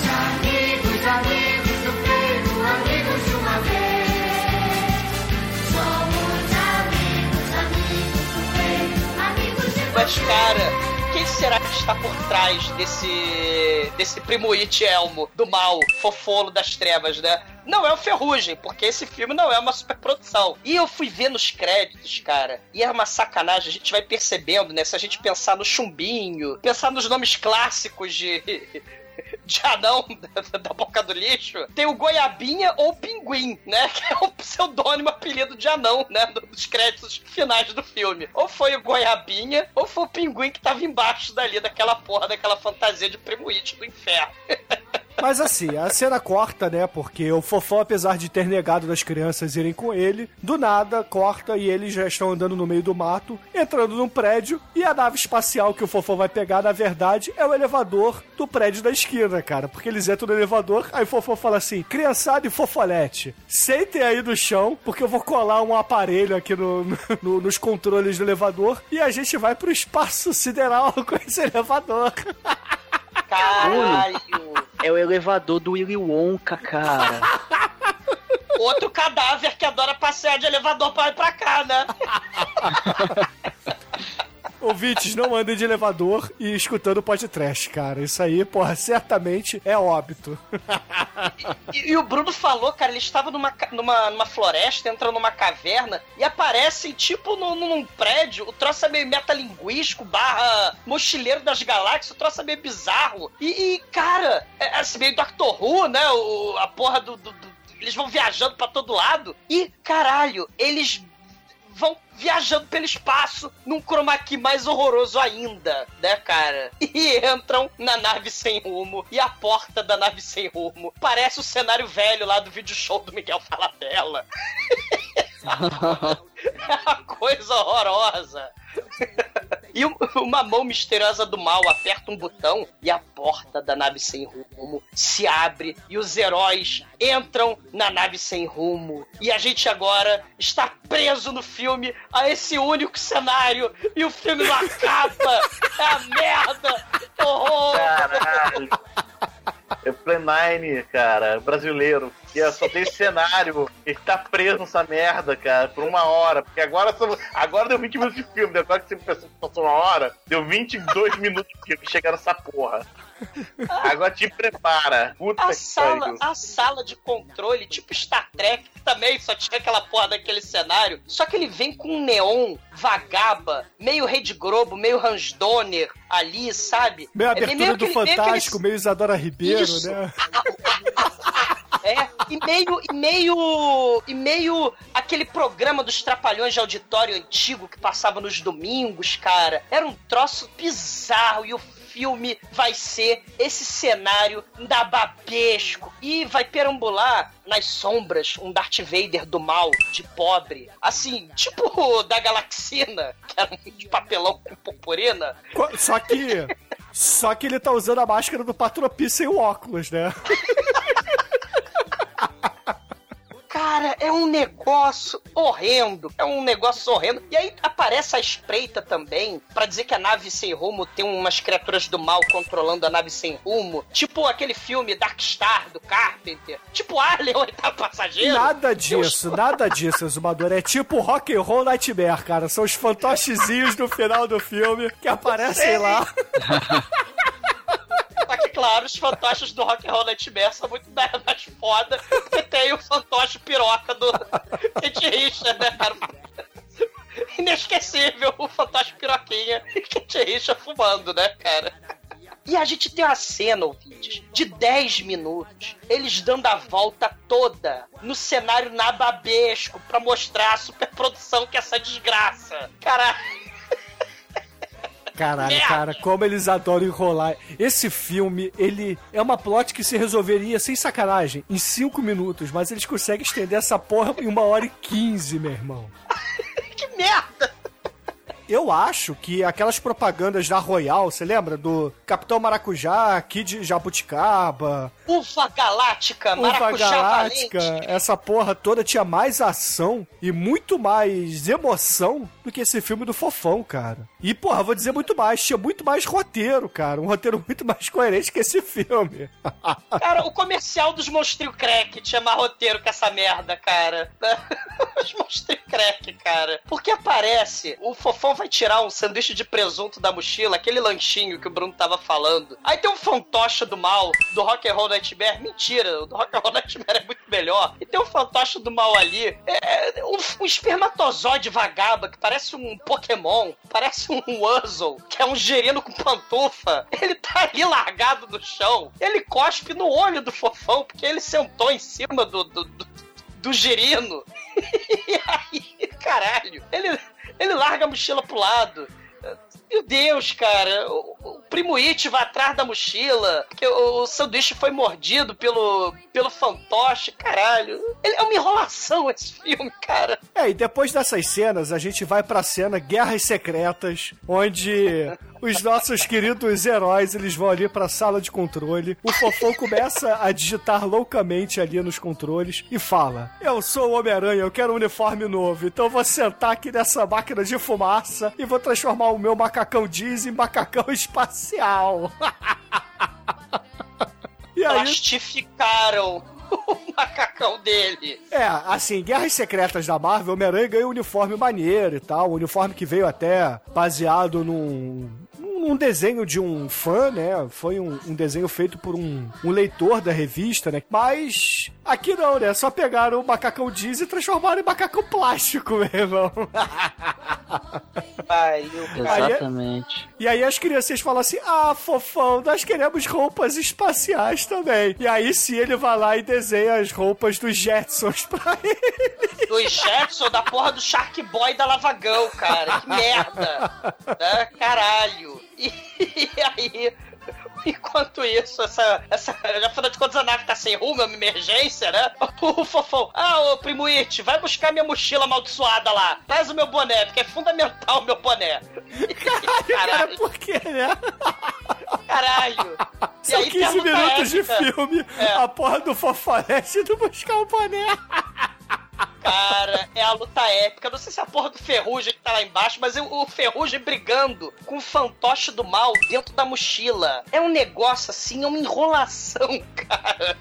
Amigos, amigos do peito, amigos de uma vez. Mas, cara, quem será que está por trás desse. desse primo It Elmo, do mal, fofolo das trevas, né? Não é o Ferrugem, porque esse filme não é uma superprodução. E eu fui ver nos créditos, cara, e é uma sacanagem, a gente vai percebendo, né? Se a gente pensar no Chumbinho, pensar nos nomes clássicos de. (laughs) De anão (laughs) da, boca do lixo, tem o Goiabinha ou Pinguim, né? (laughs) Que é o pseudônimo apelido de anão, né? Dos créditos finais do filme. Ou foi o Goiabinha, ou foi o Pinguim que tava embaixo dali, daquela porra, daquela fantasia de primo do inferno. Mas assim, a cena corta, né? Porque o Fofão, apesar de ter negado das crianças irem com ele, do nada corta e eles já estão andando no meio do mato, entrando num prédio, e a nave espacial que o Fofão vai pegar, na verdade, é o elevador do prédio da esquina, cara. Porque eles entram no elevador, aí o Fofão fala assim: criançada e fofolete, sentem aí no chão, porque eu vou colar um aparelho aqui no, no- nos controles do elevador, e a gente vai pro espaço sideral (laughs) com esse elevador. (laughs) Caralho! É o elevador do Willy Wonka, cara. (laughs) Outro cadáver que adora passear de elevador pra pra cá, né? (laughs) Ouvintes, não andem de elevador e escutando podcast, cara. Isso aí, porra, certamente é óbito. E, e o Bruno falou, cara, ele estava numa, numa, numa floresta, entra numa caverna e aparecem, tipo, num, num prédio. O troço é meio metalinguístico, barra mochileiro das galáxias, o troço é meio bizarro. E, e, cara, é assim, meio Doctor Who, né? O, a porra do, do- do- Eles vão viajando pra todo lado. E, caralho, eles vão viajando pelo espaço num chroma key mais horroroso ainda, né, cara? (laughs) E entram na nave sem rumo e a porta da nave sem rumo parece o cenário velho lá do vídeo show do Miguel Falabella. (laughs) (laughs) É uma coisa horrorosa. E um- uma mão misteriosa do mal aperta um botão e a porta da nave sem rumo se abre e os heróis entram na nave sem rumo. E a gente agora está preso no filme a esse único cenário e o filme não acaba. É a merda. Horror. Caralho. É 9, cara, brasileiro. Que é- só tem cenário. Ele tá preso nessa merda, cara, por uma hora. Porque agora, são- agora deu 20 minutos de filme. Agora que você passou uma hora, deu 22 minutos de filme chegar nessa porra. Agora te prepara. Puta A que sala, pariu. a sala de controle, tipo Star Trek, que também só tinha aquela porra daquele cenário. Só que ele vem com um neon, vagaba, meio Rede Globo, meio Hans Donner ali, sabe? Meio É abertura meio do aquele- meio Fantástico, aquele- meio Isadora Ribeiro, Isso. né? É, e meio, e meio, e meio aquele programa dos Trapalhões de auditório antigo que passava nos domingos, cara. Era um troço bizarro e o filme vai ser esse cenário da babesco e vai perambular nas sombras um Darth Vader do mal, de pobre. Assim, tipo o (laughs) da Galaxina, que era um de papelão com purpurina. Só que. Só que ele tá usando a máscara do Patropi sem o óculos, né? (laughs) Cara, é um negócio horrendo. É um negócio horrendo. E aí aparece a espreita também, pra dizer que a nave sem rumo tem umas criaturas do mal controlando a nave sem rumo. Tipo aquele filme Dark Star do Carpenter. Tipo Alien, (laughs) o oitavo passageiro. Nada disso, nada disso, Exumador. É tipo Rock and Roll Nightmare, cara. São os fantochezinhos do final do filme que aparecem lá. (laughs) Que, claro, os fantoches do Rock and Roll Nightmare são muito mais foda, porque tem o fantoche piroca do Kate Richard, né, cara? Inesquecível o fantoche piroquinha e Kate Richard fumando, né, cara? E a gente tem uma cena, ouvintes, de 10 minutos, eles dando a volta toda no cenário nababesco pra mostrar a superprodução que é essa desgraça. Caralho. Caralho, Merda. cara, como eles adoram enrolar. Esse filme, ele é uma plot que se resolveria, sem sacanagem, em 5 minutos, mas eles conseguem estender essa porra em uma hora e 15, meu irmão. (laughs) Que merda! Eu acho que aquelas propagandas da Royal, você lembra? Do Capitão Maracujá, Kid Jabuticaba, Uva Galáctica, Uva Maracujá Galáctica, Valente. essa porra toda tinha mais ação e muito mais emoção do que esse filme do Fofão, cara. E, porra, vou dizer muito mais, tinha muito mais roteiro, cara. Um roteiro (laughs) muito mais coerente que esse filme. (laughs) Cara, o comercial dos Monstrio Crack tinha mais roteiro que essa merda, cara. (laughs) Os Monstrio Crack, cara. Porque aparece, o fofão vai tirar um sanduíche de presunto da mochila, aquele lanchinho que o Bruno tava falando. Aí tem um fantoche do mal, do Rock and Roll Nightmare. Mentira, o do Rock and Roll Nightmare é muito melhor. E tem um fantoche do mal ali, é, um, um espermatozoide vagaba, que parece um Pokémon, parece um Wuzzle, que é um gerino com pantufa. Ele tá ali largado no chão. Ele cospe no olho do fofão, porque ele sentou em cima do, do, do, do girino. (laughs) E aí, caralho, ele, ele larga a mochila pro lado. Meu Deus, cara, o, o primo It vai atrás da mochila, o, o sanduíche foi mordido pelo, pelo fantoche, caralho. Ele, é uma enrolação esse filme, cara. É, e depois dessas cenas, a gente vai pra cena Guerras Secretas, onde (laughs) os nossos queridos heróis, eles vão ali pra sala de controle. O Fofão começa a digitar loucamente ali nos controles e fala: Eu sou o Homem-Aranha, eu quero um uniforme novo, então eu vou sentar aqui nessa máquina de fumaça e vou transformar o meu macacão jeans em macacão (laughs) espacial. (laughs) e aí, Plastificaram (laughs) o macacão dele. É, assim, Guerras Secretas da Marvel, Homem-Aranha ganhou um uniforme maneiro e tal. Um uniforme que veio até baseado num. Num desenho de um fã, né? Foi um, um desenho feito por um, um leitor da revista, né? Mas aqui não, né? Só pegaram o macacão jeans e transformaram em macacão plástico, meu irmão. Pariu. (laughs) Exatamente. E aí as crianças falam assim: Ah, fofão, nós queremos roupas espaciais também. E aí sim ele vai lá e desenha as roupas dos Jetsons pra (laughs) ele. Do Jetson, da porra do Shark Boy da Lavagão, cara. Que merda. Né? (laughs) Caralho. E aí, (laughs) enquanto isso, essa, essa. Afinal de contas, a nave tá sem rumo, é uma emergência, né? (laughs) O fofão. Ah, ô primo It, vai buscar minha mochila amaldiçoada lá. Traz o meu boné, porque é fundamental o meu boné. Cara, Caralho, por quê, né? caralho. (laughs) São aí tem a 15 luta minutos de filme, É. a porra do Fofonete indo buscar o boné. Cara, é a luta épica. Não sei se é a porra do Ferrugem que tá lá embaixo, mas o, Ferrugem brigando com o fantoche do mal dentro da mochila. É um negócio assim, é uma enrolação, (laughs) cara.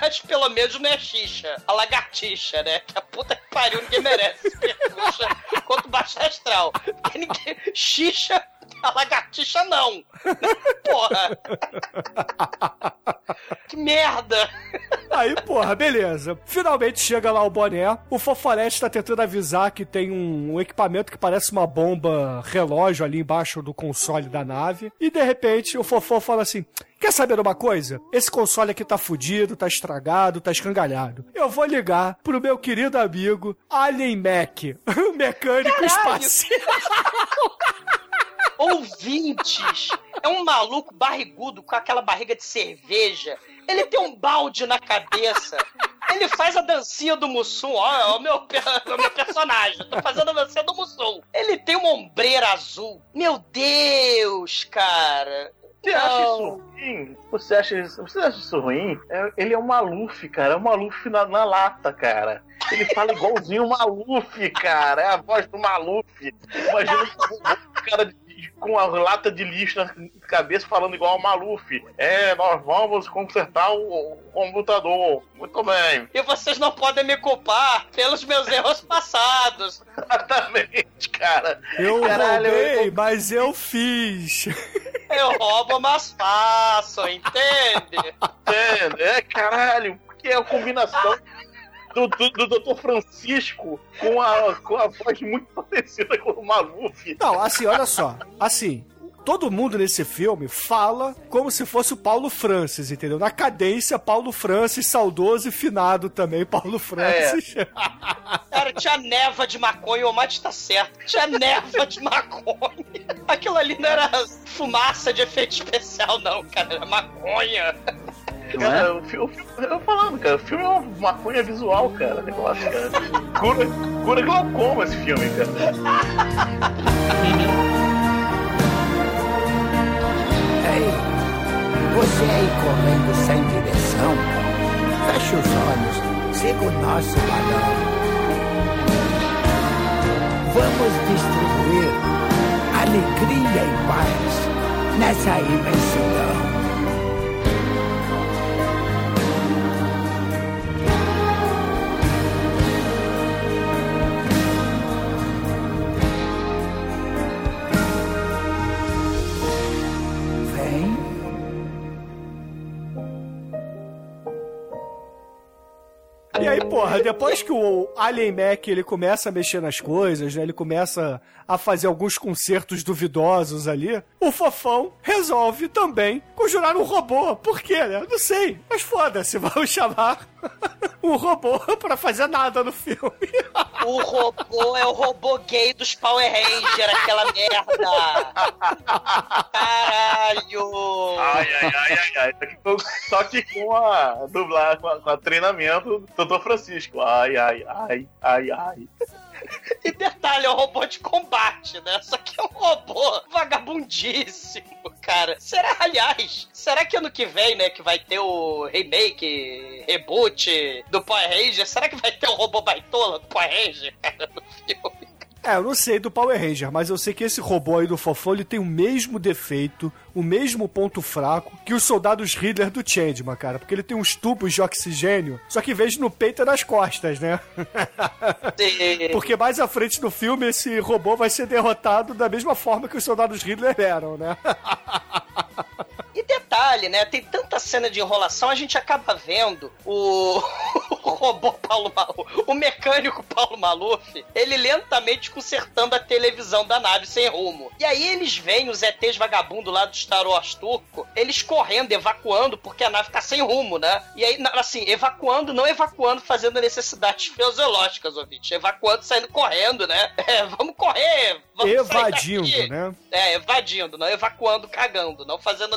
Mas pelo menos não é xixa, a lagartixa, né? Que a puta que pariu ninguém merece. Quanto baixo astral. Porque ninguém... Xixa A (laughs) lagartixa não. Porra. (laughs) que merda. Aí, porra, beleza. Finalmente chega lá o boné. O Fofolete tá tentando avisar que tem um, um equipamento que parece uma bomba relógio ali embaixo do console da nave. E de repente o Fofó fala assim: Quer saber uma coisa? Esse console aqui tá fudido, tá estragado, tá escangalhado. Eu vou ligar pro meu querido amigo Alien Mac, (laughs) o mecânico Caralho! espacial. Ouvintes, é um maluco barrigudo com aquela barriga de cerveja. Ele tem um balde na cabeça. Ele faz a dancinha do Mussum. Ó, é o meu, é o meu personagem. Tô fazendo a dancinha do Mussum. Ele tem uma ombreira azul. Meu Deus, cara. Você acha isso ruim? Você acha, isso- você acha isso ruim? É- ele é um Maluf, cara. É um Maluf na, na lata, cara. Ele fala igualzinho o Maluf, cara. É a voz do Maluf. Imagina (laughs) o cara de- com a lata de lixo na cabeça falando igual ao Maluf. É, nós vamos consertar o, o computador. Muito bem. E vocês não podem me culpar pelos meus erros passados. (laughs) Exatamente, cara. Eu Caralho, roubei, eu- mas eu fiz. (laughs) Eu roubo, mas faço, entende? É, é, caralho, porque é a combinação do, do, do Dr. Francisco com a, com a voz muito parecida com o Maluf. Não, assim, olha só. Assim, todo mundo nesse filme fala como se fosse o Paulo Francis, entendeu? Na cadência, Paulo Francis, saudoso e finado também, Paulo Francis. (laughs) Cara, tinha neva de maconha, o Mate tá certo. Tinha neva de maconha. Aquilo ali não era fumaça de efeito especial, não, cara. Era maconha. Cara, o filme, o filme- eu falando, cara, o filme é uma maconha visual, cara. Negócio, cara. Cura, cura glaucoma esse filme, cara. Ei, você aí correndo sem direção, feche os olhos, siga o nosso balão. Vamos distribuir alegria e paz nessa imensidão. E aí, porra, depois que o Alien Mac ele começa a mexer nas coisas, né? Ele começa a fazer alguns concertos duvidosos ali, o Fofão resolve também conjurar um robô. Por quê, né? Não sei. Mas foda-se, (laughs) vamos chamar um robô pra fazer nada no filme. O robô é o robô gay dos Power Rangers, aquela merda. Caralho. Ai, ai, ai, ai, ai. Só que com- Só que com a dublar, com a, com a treinamento do Dr. Francisco. Ai, ai, ai, ai, ai. E detalhe, é um robô de combate, né? Só que é um robô vagabundíssimo, cara. Será, aliás, será que ano que vem, né, que vai ter o remake, reboot do Power Ranger, será que vai ter um robô baitola do Power Ranger, cara, no filme? É, eu não sei do Power Ranger, mas eu sei que esse robô aí do Fofão ele tem o mesmo defeito, o mesmo ponto fraco que os soldados Hitler do Changeman, cara. Porque ele tem uns tubos de oxigênio, só que em vez de no peito é nas costas, né? (laughs) Porque mais à frente no filme esse robô vai ser derrotado da mesma forma que os soldados Hitler eram, né? (laughs) E detalhe, né? Tem tanta cena de enrolação, a gente acaba vendo o, (laughs) o robô Paulo Maluf, o mecânico Paulo Maluf, ele lentamente consertando a televisão da nave sem rumo. E aí eles veem os ETs vagabundo lá do Star Wars turco, eles correndo, evacuando, porque a nave tá sem rumo, né? E aí, assim, evacuando, não evacuando, fazendo necessidades (laughs) fisiológicas, ouvinte. Evacuando, saindo correndo, né? (laughs) É, vamos correr! Vamos sair Evadindo, né? É, evadindo, não evacuando, cagando, não fazendo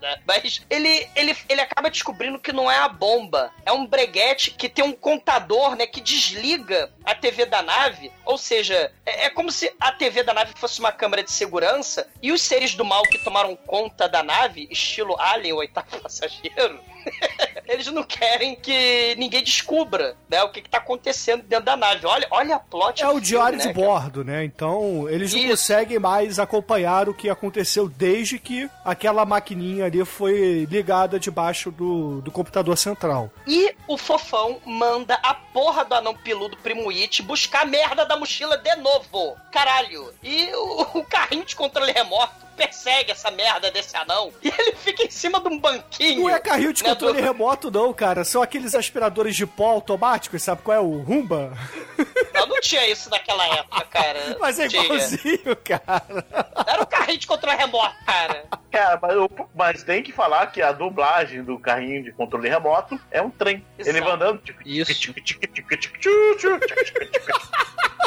né? Mas ele, ele, ele acaba descobrindo que não é a bomba, é um breguete que tem um contador, né, que desliga a TV da nave, ou seja, é, é como se a TV da nave fosse uma câmera de segurança e os seres do mal que tomaram conta da nave, estilo Alien, o oitavo passageiro, (laughs) eles não querem que ninguém descubra, né, o que, que tá acontecendo dentro da nave. Olha, olha a plot É o filme, diário né, de cara? bordo, né? Então, eles não Isso. conseguem mais acompanhar o que aconteceu desde que aquela maquininha ali foi ligada debaixo do, do computador central. E o fofão manda a porra do anão peludo Primo It buscar a merda da mochila de novo. Caralho. E o, (laughs) o carrinho de controle remoto persegue essa merda desse anão. E ele fica em cima de um banquinho. Não é carrinho de né, controle do- remoto, não, cara. São aqueles aspiradores de pó automáticos, sabe qual é o Rumba? Não, não tinha isso naquela época, cara. Mas é Tinha. igualzinho, cara. Era um carrinho de controle remoto, cara. Cara, mas, eu- mas tem que falar que a dublagem do carrinho de controle remoto é um trem. Exato. Ele vai andando. Tipo, Isso. tic, tic, tic,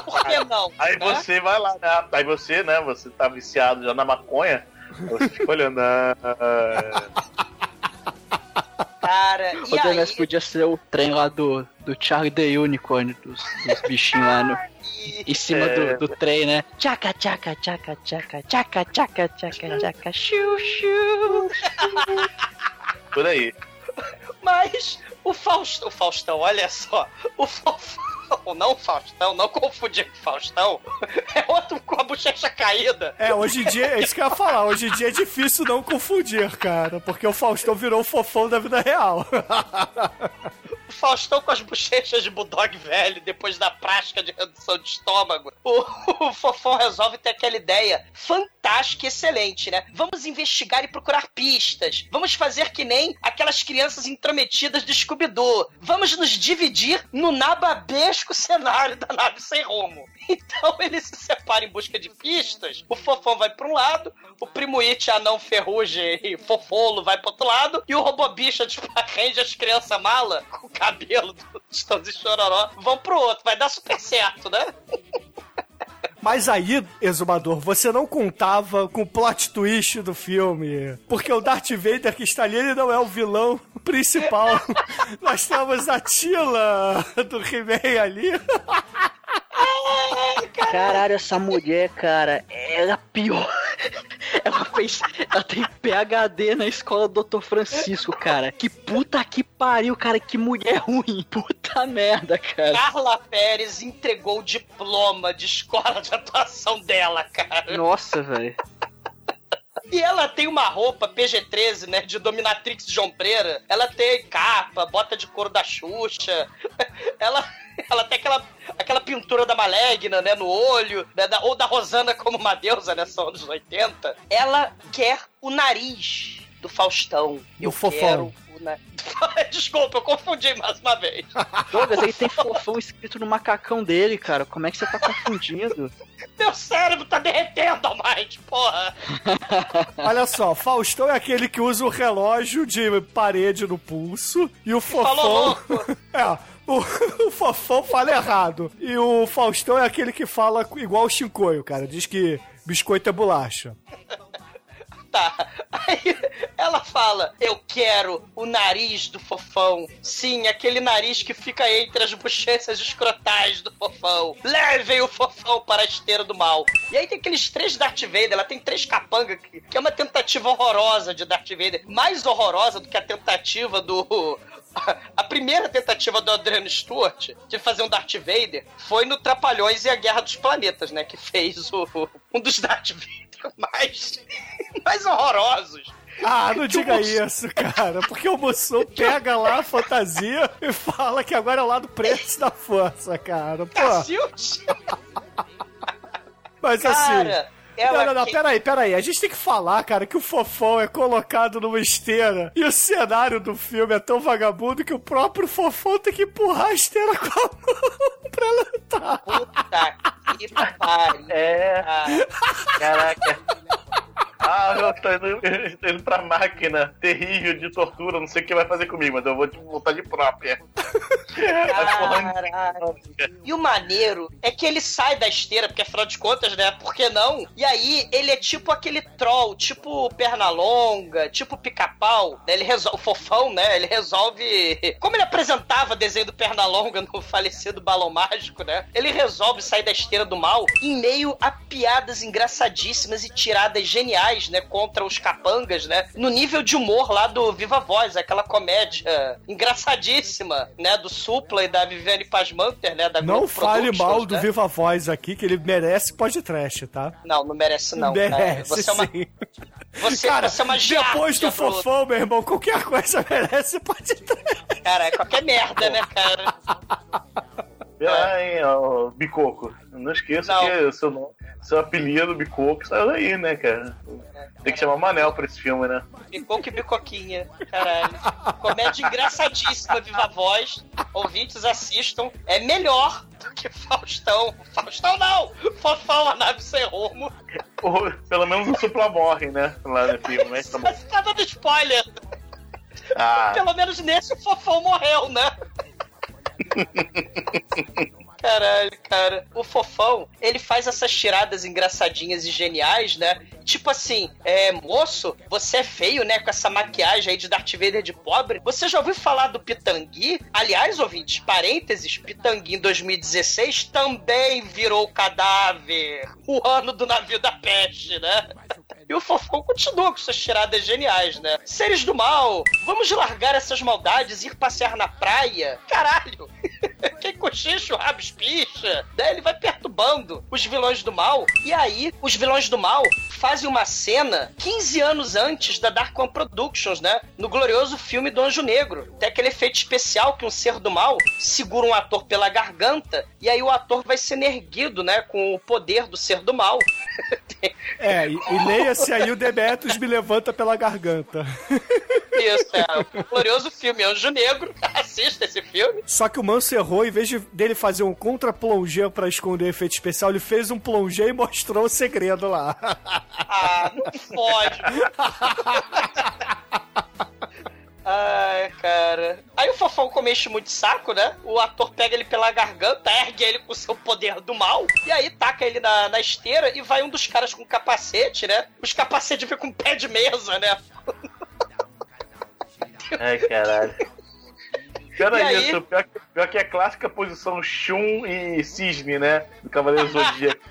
(laughs) Por que não? Aí né? você vai lá, né? Aí você, né? Você tá viciado já na maconha. Você fica olhando. ah, Cara, O aí... Podia ser o trem lá do, do Charlie the Unicorn, dos, dos bichinhos lá no, em cima É. do, do trem, né? Tchaca, tchaca, tchaca, tchaca, tchaca, tchaca, tchaca, tchaca, xiu, xiu. por aí. Mas o Faustão, o Faustão, olha só, o Faustão, (laughs) não Faustão, não confundir com Faustão, (laughs) é outro com a bochecha caída. É, hoje em dia, é isso que eu ia falar. Hoje em dia é difícil não confundir, cara. Porque o Faustão virou o fofão da vida real. (laughs) Faustão com as bochechas de bulldog velho depois da prática de redução de estômago. O, o Fofão resolve ter aquela ideia fantástica e excelente, né? Vamos investigar e procurar pistas. Vamos fazer que nem aquelas crianças intrometidas do Scooby-Doo. Vamos nos dividir no nababesco cenário da nave sem rumo. (laughs) Então eles se separam em busca de pistas. O Fofão vai pra um lado, o Primo It, anão ferrugem e fofolo vai pro outro lado, e o Robobicha de (laughs) Ranger, as crianças mala, com o cabelo do Estãozinho Chororó, vão pro outro. Vai dar super certo, né? Mas aí, Exumador, você não contava com o plot twist do filme. Porque o Darth Vader que está ali, ele não é o vilão principal. (laughs) Nós temos a Tila do He-Man ali. Caralho, essa mulher, cara, ela é pior. Ela fez. Ela tem PHD na escola do Dr. Francisco, cara. Que puta que pariu, cara. Que mulher ruim. Puta merda, cara. Carla Pérez entregou o diploma de escola de atuação dela, cara. Nossa, velho. E ela tem uma roupa PG-13, né? De dominatrix de ombreira. Ela tem capa, bota de couro da Xuxa. (laughs) Ela, ela tem aquela, aquela pintura da Malegna, né? No olho. né, da- ou da Rosana como uma deusa, né? São anos 80. Ela quer o nariz do Faustão. Do Eu fofão. quero o na... (laughs) Desculpa, eu confundi mais uma vez. Douglas, ele tem fofão escrito no macacão dele, cara. Como é que você tá confundindo? Meu cérebro tá derretendo, Almighty, porra. (laughs) Olha só, Faustão é aquele que usa o relógio de parede no pulso. E o Fofão. (laughs) É, o, o Fofão fala errado. E o Faustão é aquele que fala igual o Chincoio, cara. Diz que biscoito é bolacha. Tá. Aí ela fala: Eu quero o nariz do fofão. Sim, aquele nariz que fica entre as bochechas escrotais do fofão. Levem o fofão para a esteira do mal. E aí tem aqueles três Darth Vader. Ela tem três capangas, que, que é uma tentativa horrorosa de Darth Vader. Mais horrorosa do que a tentativa do. (laughs) A primeira tentativa do Adriano Stewart de fazer um Darth Vader foi no Trapalhões e a Guerra dos Planetas, né? Que fez o, um dos Darth Vader mais, (laughs) mais horrorosos. Ah, não Que diga isso, cara. Porque o Mussum (laughs) pega lá a fantasia e fala que agora é o lado preto da força, cara. Pô, Cacilde! (laughs) mas assim. Cara, ela Não, não, não, que- peraí, peraí. A gente tem que falar, cara, que o Fofão é colocado numa esteira e o cenário do filme é tão vagabundo que o próprio Fofão tem que empurrar a esteira com a mão pra lutar. Puta que pariu. É, cara. caraca. Ah, eu tô indo, tô indo pra máquina terrível de tortura, não sei o que vai fazer comigo, mas eu vou te voltar de própria. Caralho. E o maneiro é que ele sai da esteira, porque afinal de contas, né? Por que não? E aí ele é tipo aquele troll, tipo perna longa, tipo pica-pau. né? Ele resolve. O fofão, né? Ele resolve. Como ele apresentava desenho do perna longa no falecido balão mágico, né? Ele resolve sair da esteira do mal em meio a piadas engraçadíssimas e tiradas geniais Né, contra os capangas, né, no nível de humor lá do Viva Voz, aquela comédia engraçadíssima, né, do Supla e da Viviane Pasmanter, né, da Não Globo fale Productions, mal do né? Viva Voz aqui, que ele merece podcast, tá? Não, não merece não, cara. merece, Você é uma, sim. você, Cara, você é uma depois do fofão, meu irmão, qualquer coisa merece podcast. Cara, é qualquer merda, né, cara? Ah, hein, ó, Bicoco. Não esqueça Não. que seu, nome- seu apelido, Bicoco, saiu daí, né, cara? Tem que chamar Manel pra esse filme, né? Bicoco e bicoquinha, caralho. Comédia engraçadíssima, viva voz. Ouvintes assistam. É melhor do que Faustão. Faustão não! Fofão, a nave sem rumo. Ou, pelo menos o Supla morre, né? Lá no filme, mas tá bom. (laughs) Tá dando spoiler. Ah, Pelo menos nesse o Fofão morreu, né? (laughs) Caralho, cara. O Fofão, ele faz essas tiradas engraçadinhas e geniais, né? Tipo assim, é, moço, você é feio, né? Com essa maquiagem aí de Darth Vader de pobre. Você já ouviu falar do Pitangui? Aliás, ouvintes, parênteses, Pitangui em 2016 também virou cadáver. O ano do navio da peste, né? E o Fofão continua com suas tiradas geniais, né? Seres do mal, vamos largar essas maldades e ir passear na praia? Caralho! (laughs) Quem cochicha, o rabo espicha. Daí ele vai perturbando os vilões do mal. E aí, os vilões do mal fazem uma cena 15 anos antes da Dark One Productions, né? No glorioso filme do Anjo Negro. Tem aquele efeito especial que um ser do mal segura um ator pela garganta e aí o ator vai sendo erguido, né? Com o poder do ser do mal. (laughs) É, e, e leia-se aí o Demetrius me levanta pela garganta. Isso, é. O glorioso filme Anjo Negro. (laughs) Assista esse filme. Só que o Manso errou, em vez de, dele fazer um contra-plongé pra esconder o efeito especial, ele fez um plongé e mostrou o segredo lá. Ah, não pode. (laughs) Ai, cara. Aí o fofão comexe muito saco, né? O ator pega ele pela garganta, ergue ele com o seu poder do mal, e aí taca ele na, na esteira e vai um dos caras com capacete, né? Os capacetes ficam com pé de mesa, né? Ai, caralho. Pior é aí? isso, pior que, pior que é a clássica posição Shun e Cisne, né? Do Cavaleiro Zodíaco.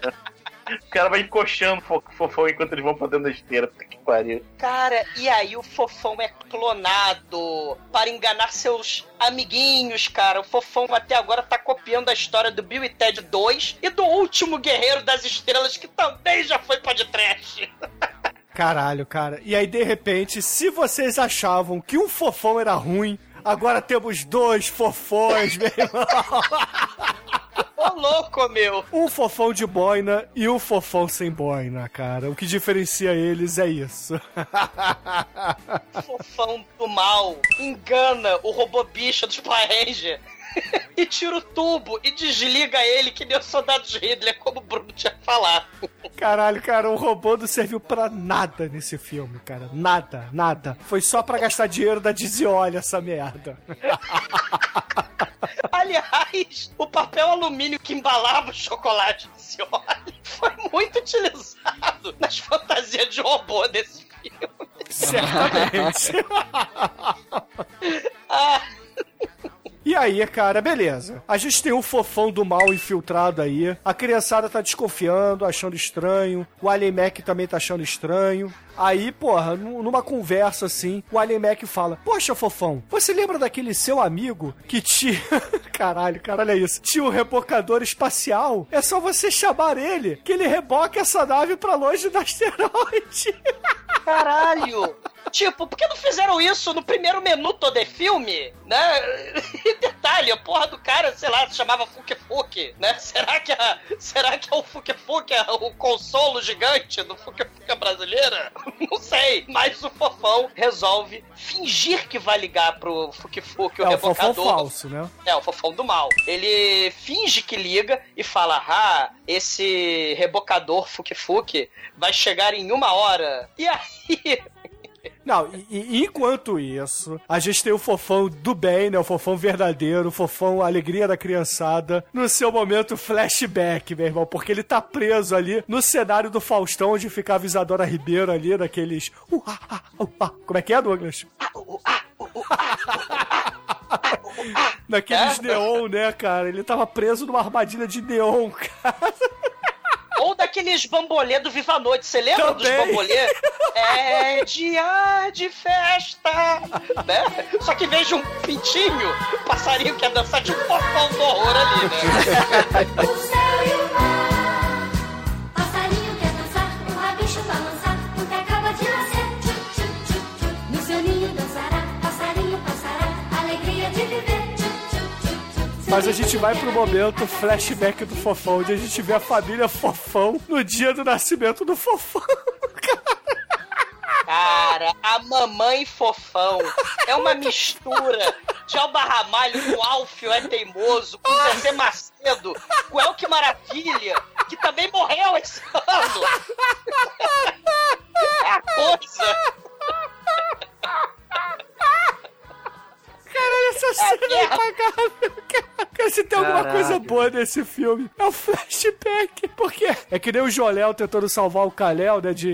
O cara vai encoxando o fo- fofão enquanto eles vão pra dentro da esteira. Puta que pariu. Cara, e aí o fofão é clonado para enganar seus amiguinhos, cara. O fofão até agora tá copiando a história do Bill e Ted 2 e do último Guerreiro das Estrelas, que também já foi pra de trash. Caralho, cara. E aí, de repente, se vocês achavam que um fofão era ruim, agora temos dois fofões, meu irmão. (laughs) Ô, louco, meu! Um fofão de boina e um fofão sem boina, cara. O que diferencia eles é isso. Fofão do mal engana o robô bicha dos Power Ranger. (laughs) e tira o tubo e desliga ele que nem o soldado de Hitler, como o Bruno tinha falado. Caralho, cara, o robô não serviu pra nada nesse filme, cara. Nada, nada. Foi só pra gastar dinheiro da Dizioli essa merda. (laughs) Aliás, o papel alumínio que embalava o chocolate óleo foi muito utilizado nas fantasias de robô desse filme. Certamente. (laughs) Ah, E aí, cara, beleza. A gente tem um fofão do mal infiltrado aí. A criançada tá desconfiando, achando estranho. O Alien Mac também tá achando estranho. Aí, porra, nu- numa conversa assim, o Alien Mac fala: Poxa, fofão, você lembra daquele seu amigo que tinha. (laughs) Caralho, cara, olha isso. Tinha um rebocador espacial? É só você chamar ele, que ele reboca essa nave pra longe do asteroide. (laughs) caralho! Tipo, por que não fizeram isso no primeiro menu todo de filme? Né? (laughs) E detalhe, a porra do cara, sei lá, se chamava Fuque Fuque, né? Será que, a, será que é o Fuque Fuque, é o consolo gigante do Fuque Fuque brasileira? (laughs) Não sei, mas o fofão resolve fingir que vai ligar pro Fuque Fuque, o É o fofão rebocador. falso, né? É, o fofão do mal. Ele finge que liga e fala: Ah, esse rebocador Fuque Fuque vai chegar em uma hora. E aí. Não, e, e enquanto isso, a gente tem o fofão do bem, né? O fofão verdadeiro, o fofão alegria da criançada, no seu momento flashback, meu irmão, porque ele tá preso ali no cenário do Faustão, onde ficava Isadora Ribeiro ali, naqueles. Uh, ah, ah, uh, ah. Como é que é, Douglas? Naqueles É? neon, né, cara? Ele tava preso numa armadilha de neon, (laughs) cara. Ou daquele aqueles bambolê do Viva a Noite. Você lembra dos Também. bambolê? (laughs) É dia de festa. Né? Só que veja um pintinho, um passarinho que ia dançar de um fofão do horror ali, né? (laughs) (laughs) Mas a gente vai pro momento flashback do fofão, onde a gente vê a família fofão no dia do nascimento do fofão. Cara, a mamãe fofão é uma mistura de Alba Ramalho com Alfio é teimoso, com Zezé Macedo, com Elke Maravilha, que também morreu esse ano. É a coisa. Caralho, essa cena é impagável, cara. Cara, se tem alguma Caraca. coisa boa nesse filme, é o flashback. Porque é que nem o Joléu tentando salvar o Kalel, né, de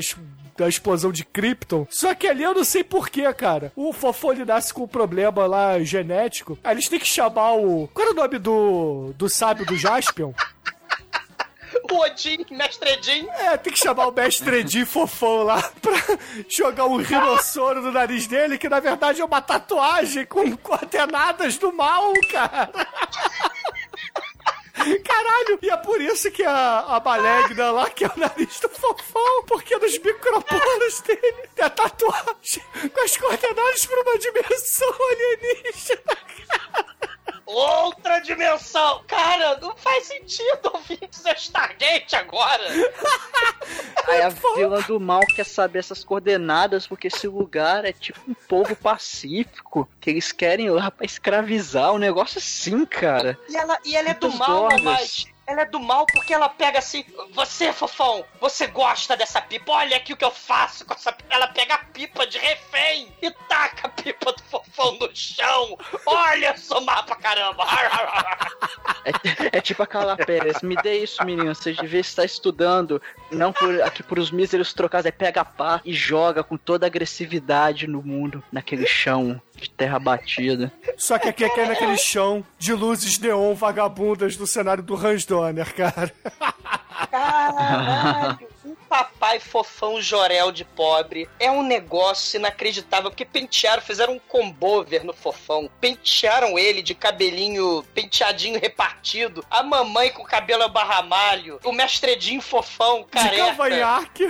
da explosão de Krypton. Só que ali eu não sei porquê, cara. O Fofão ele nasce com um problema lá genético. Aí eles têm que chamar o... Qual era o nome do, do sábio do Jaspion? O Odin, Mestre Edin. É, tem que chamar o mestre Edi fofão lá (laughs) pra jogar um rinossoro no nariz dele, que na verdade é uma tatuagem com coordenadas do mal, cara. (laughs) Caralho, e é por isso que a, a Malegna lá, que é o nariz do fofão, porque nos microporos dele a tatuagem com as coordenadas pra uma dimensão alienígena. Outra dimensão. Cara, não faz sentido ouvintes é Stargate agora. (laughs) Aí a vilã do mal quer saber essas coordenadas, porque esse lugar é tipo um povo pacífico, que eles querem ir lá pra escravizar, um negócio assim, cara. E ela, e ela é do mal, drogas. mas ela é do mal porque ela pega assim, você, fofão, você gosta dessa pipa? Olha aqui o que eu faço com essa pipa. Ela pega a pipa de refém e taca a pipa do fofão no chão. Olha, sou má pra caramba. É, é tipo aquela Pérez, me dê isso, menino, você devia estar estudando, não por aqui por os míseros trocados, é pega a pá e joga com toda a agressividade no mundo, naquele chão de terra batida. Só que aqui é que é naquele chão de luzes neon vagabundas do cenário do Hans Donner, cara. Caralho, um papai fofão Jorel de pobre é um negócio inacreditável, porque pentearam, fizeram um combover no fofão, pentearam ele de cabelinho penteadinho repartido, a mamãe com cabelo barramalho, o mestredinho fofão, De careca, cavanhaque.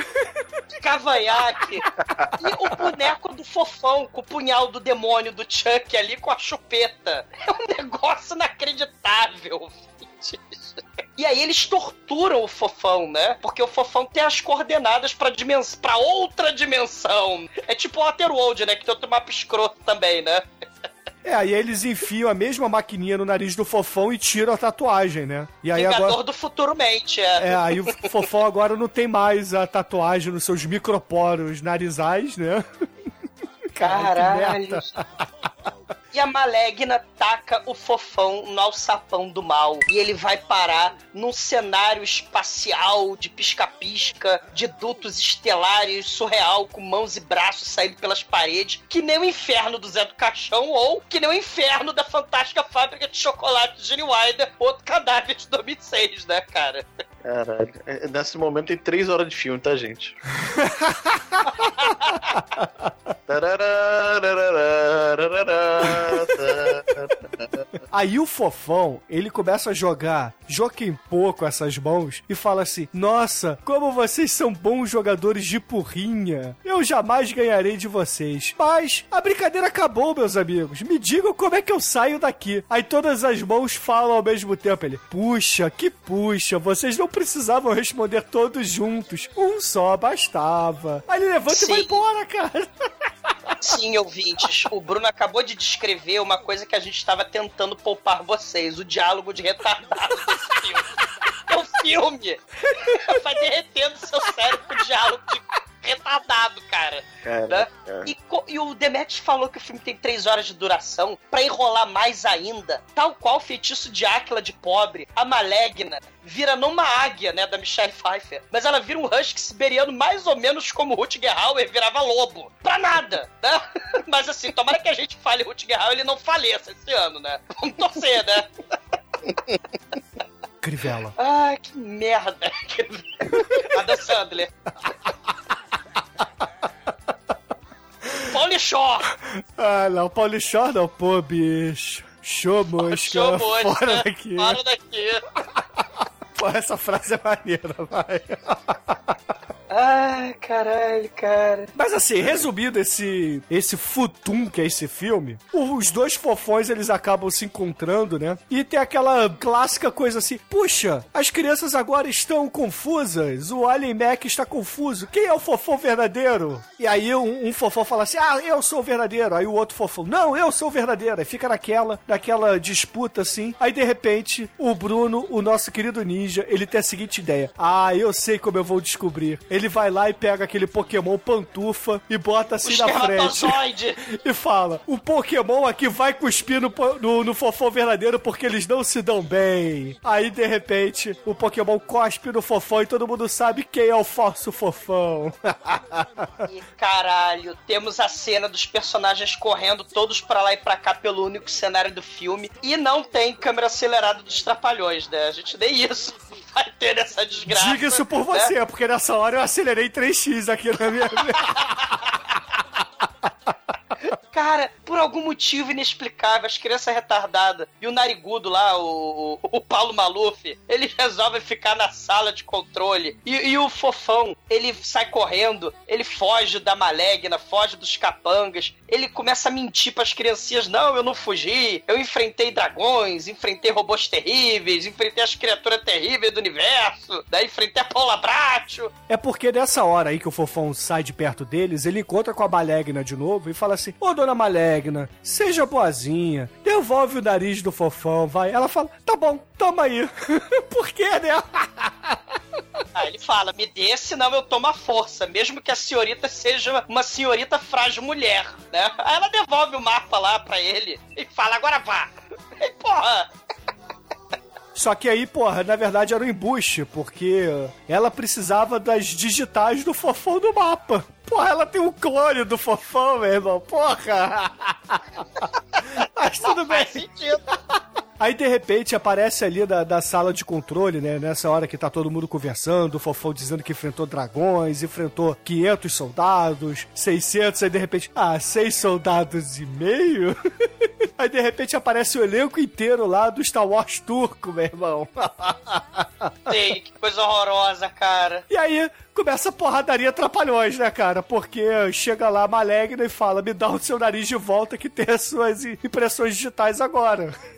cavanhaque, e o boneco do fofão com o punhal do demônio do Chuck ali com a chupeta. É um negócio inacreditável, (laughs) gente. E aí eles torturam o fofão, né? Porque o fofão tem as coordenadas pra, dimens pra outra dimensão. É tipo o Waterworld, né? Que tem outro mapa escroto também, né? É, aí eles enfiam a mesma maquininha no nariz do fofão e tiram a tatuagem, né? E aí Vingador agora. do Futuro Mente, é. É, aí o fofão agora não tem mais a tatuagem nos seus microporos narizais, né? (laughs) Caralho, Caralho. E a Malegna taca o fofão no alçapão do mal. E ele vai parar num cenário espacial de pisca-pisca, de dutos estelares surreal, com mãos e braços saindo pelas paredes, que nem o inferno do Zé do Caixão, ou que nem o inferno da fantástica fábrica de chocolate de Gene Wilder, outro cadáver de 2006, né, cara? Caralho. É, Nesse momento tem três horas de filme, tá, gente? (laughs) uh, Aí o fofão, ele começa a jogar Joquempô com essas mãos e fala assim: Nossa, como vocês são bons jogadores de porrinha. Eu jamais ganharei de vocês. Mas a brincadeira acabou, meus amigos. Me digam como é que eu saio daqui. Aí todas as mãos falam ao mesmo tempo. Ele, puxa, que puxa, vocês não precisavam responder todos juntos. Um só bastava. Aí ele levanta e vai Sim. embora, cara. Sim, ouvintes, o Bruno acabou de descrever uma coisa que a gente estava tentando poupar vocês, o diálogo de retardado desse filme. É o filme! Vai derretendo seu cérebro com diálogo de retardado, cara. Cara, né? cara. E, e o Demet falou que o filme tem três horas de duração pra enrolar mais ainda. Tal qual o feitiço de Áquila de pobre, a Malegna vira numa águia, né, da Michelle Pfeiffer. Mas ela vira um husky siberiano mais ou menos como Rutger Hauer virava lobo. Pra nada, né? (laughs) Mas assim, tomara que a gente fale Rutger Hauer e ele não faleça esse ano, né? Vamos torcer, né? Crivella. Ai, que merda. (laughs) Chandler. (laughs) (laughs) Polichó. Ah, não, Paulichó não, pô, bicho. Show mosca, Show mosca. fora daqui. Fora daqui. (laughs) Pô, essa frase é maneira, vai. (laughs) Ai, caralho, cara. Mas assim, resumindo esse, esse futum que é esse filme, os dois fofões eles acabam se encontrando, né? E tem aquela clássica coisa assim: puxa, as crianças agora estão confusas, o Alien Mac está confuso, quem é o fofão verdadeiro? E aí um, um fofão fala assim: ah, eu sou o verdadeiro. Aí o outro fofão: não, eu sou o verdadeiro. Aí fica naquela, naquela disputa assim. Aí de repente, o Bruno, o nosso querido ninja, ele tem a seguinte ideia: ah, eu sei como eu vou descobrir. Ele vai lá e pega aquele Pokémon pantufa e bota assim O na frente. (laughs) E fala: o Pokémon aqui vai cuspir no, no, no fofão verdadeiro porque eles não se dão bem. Aí, de repente, o Pokémon cospe no fofão e todo mundo sabe quem é o falso fofão. (laughs) E caralho, temos a cena dos personagens correndo todos pra lá e pra cá pelo único cenário do filme. E não tem câmera acelerada dos trapalhões, né? A gente nem isso vai ter nessa desgraça. Diga isso por né? você, porque nessa hora eu acelerei 3x aqui na minha. (laughs) Cara, por algum motivo inexplicável, as crianças retardadas e o narigudo lá, o, o, o Paulo Maluf, eles (laughs) resolvem ficar na sala de controle. E, e o fofão, ele sai correndo, ele foge da malegna, foge dos capangas, ele começa a mentir pras criancinhas: não, eu não fugi, eu enfrentei dragões, enfrentei robôs terríveis, enfrentei as criaturas terríveis do universo, daí enfrentei a Paula Bracho. É porque nessa hora aí que o fofão sai de perto deles, ele encontra com a Malegna de novo e fala assim: Ô dona Malegna, seja boazinha, devolve o nariz do fofão, vai. Ela fala: Tá bom, toma aí. (laughs) por quê, né? Aí ele fala, me dê, senão eu tomo a força, mesmo que a senhorita seja uma senhorita frágil mulher, né? Aí ela devolve o mapa lá pra ele e fala, agora vá. E porra, Só que aí, porra, na verdade era um embuste, porque ela precisava das digitais do fofão do mapa. Porra, ela tem um clone do fofão, meu irmão. Porra! (laughs) Mas tudo bem. faz sentido. Aí, de repente, aparece ali da, da sala de controle, né? Nessa hora que tá todo mundo conversando, o Fofão dizendo que enfrentou dragões, enfrentou 500 soldados, 600, aí de repente, ah, 6 soldados e meio? (laughs) Aí, de repente, aparece o elenco inteiro lá do Star Wars turco, meu irmão. (laughs) Sei, que coisa horrorosa, cara. E aí, começa a porradaria trapalhões, né, cara? Porque chega lá a Malegna e fala, me dá o seu nariz de volta que tem as suas impressões digitais agora. (laughs)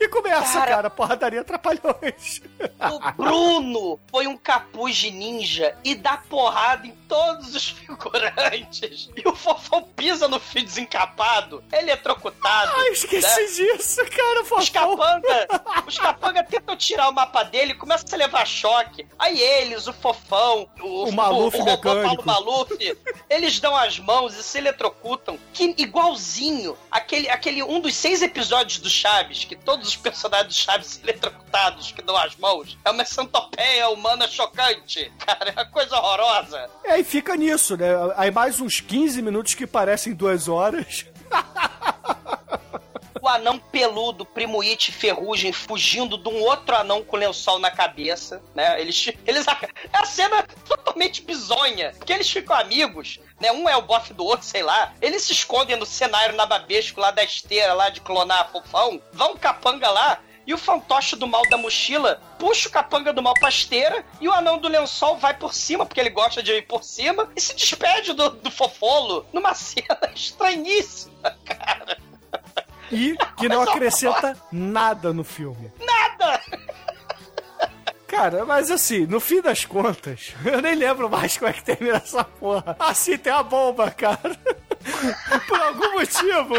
E começa, Cara. cara, porradaria trapalhões. O Bruno foi um capuz de ninja e dá porrada em todos os (laughs) figurantes. E o fofão pisa no fio desencapado, eletrocutado. Ah, esqueci né? disso, cara, Os Fofão. capanga, os capanga tentam tirar o mapa dele, começa a levar choque. Aí eles, o fofão, o, O Maluf o, o. Paulo Maluf, eles dão as mãos e se eletrocutam. Que igualzinho aquele, aquele um dos seis episódios do Chaves, que todos os personagens Chaves eletrocutados, que dão as mãos. É uma centopeia humana chocante. Cara, é uma coisa horrorosa. E aí fica nisso, né? Aí mais uns 15 minutos que parecem duas horas. Anão peludo, Primo It Ferrugem, fugindo de um outro anão com lençol na cabeça, né? Eles, eles é a cena totalmente bizonha, porque eles ficam amigos, né? Um é o bofe do outro, sei lá. Eles se escondem no cenário nababesco lá da esteira, lá de clonar fofão, vão capanga lá. E o fantoche do mal da mochila puxa o capanga do mal pra esteira e o anão do lençol vai por cima, porque ele gosta de ir por cima, e se despede do, do fofolo numa (laughs) cena estranhíssima, cara. E que não acrescenta nada no filme. Nada! Cara, mas assim, no fim das contas, (laughs) eu nem lembro mais como é que termina essa porra. Assim, tem a bomba, cara. Por algum motivo,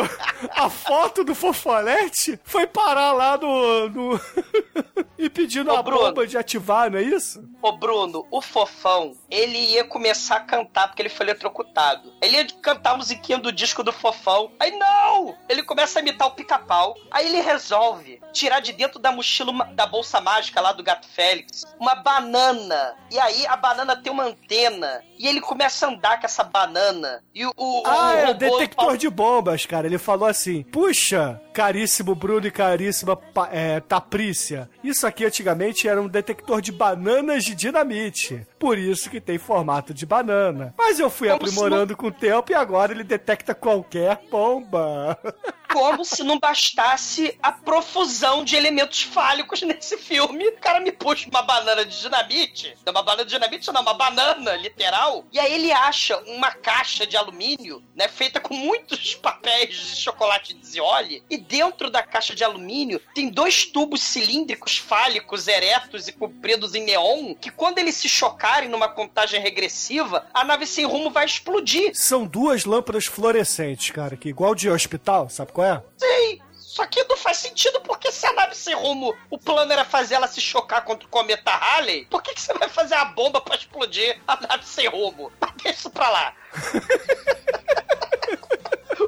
a foto do Fofolete foi parar lá no. no... (laughs) e pedindo Ô, a Bruno. bomba de ativar, não é isso? Ô Bruno, o Fofão, ele ia começar a cantar porque ele foi eletrocutado. Ele ia cantar a musiquinha do disco do Fofão. Aí não! Ele começa a imitar o pica-pau. Aí ele resolve tirar de dentro da mochila da bolsa mágica lá do Gato Félix uma banana. E aí a banana tem uma antena. E ele começa a andar com essa banana. E o, o, Ah, o é robô detector de bombas, cara. Ele falou assim: Puxa, caríssimo Bruno e caríssima é, Taprícia, isso aqui antigamente era um detector de bananas de dinamite. Por isso que tem formato de banana. Mas eu fui Como aprimorando com o tempo e agora ele detecta qualquer bomba. (laughs) Como se não bastasse a profusão de elementos fálicos nesse filme. O cara me puxa uma banana de dinamite. Não, uma banana de dinamite, não, uma banana, literal. E aí ele acha uma caixa de alumínio, né? Feita com muitos papéis de chocolate de zioli. E dentro da caixa de alumínio tem dois tubos cilíndricos fálicos, eretos e compridos em neon. Que quando eles se chocarem numa contagem regressiva, a nave sem rumo vai explodir. São duas lâmpadas fluorescentes, cara, que igual de hospital, sabe qual é? Sim. Só que não faz sentido porque se a nave sem rumo, o plano era fazer ela se chocar contra o cometa Halley, por que, que você vai fazer a bomba pra explodir a nave sem rumo? Mas Deixa isso pra lá. (laughs)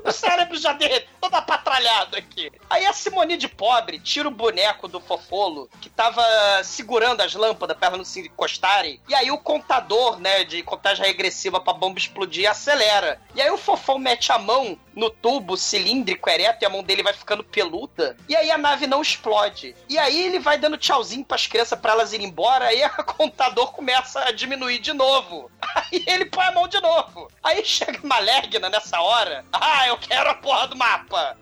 O cérebro já derreteu, todo apatralhado aqui. Aí a Simone de pobre tira o boneco do Fofolo, que tava segurando as lâmpadas pra elas não se encostarem. E aí o contador, né, de contagem regressiva pra bomba explodir, acelera. E aí o Fofão mete a mão no tubo cilíndrico ereto e a mão dele vai ficando peluda. E aí a nave não explode. E aí ele vai dando tchauzinho pras crianças pra elas irem embora. Aí (laughs) o contador começa a diminuir de novo. Aí ele põe a mão de novo. Aí chega Malegna nessa hora. Ah, eu quero a porra do mapa.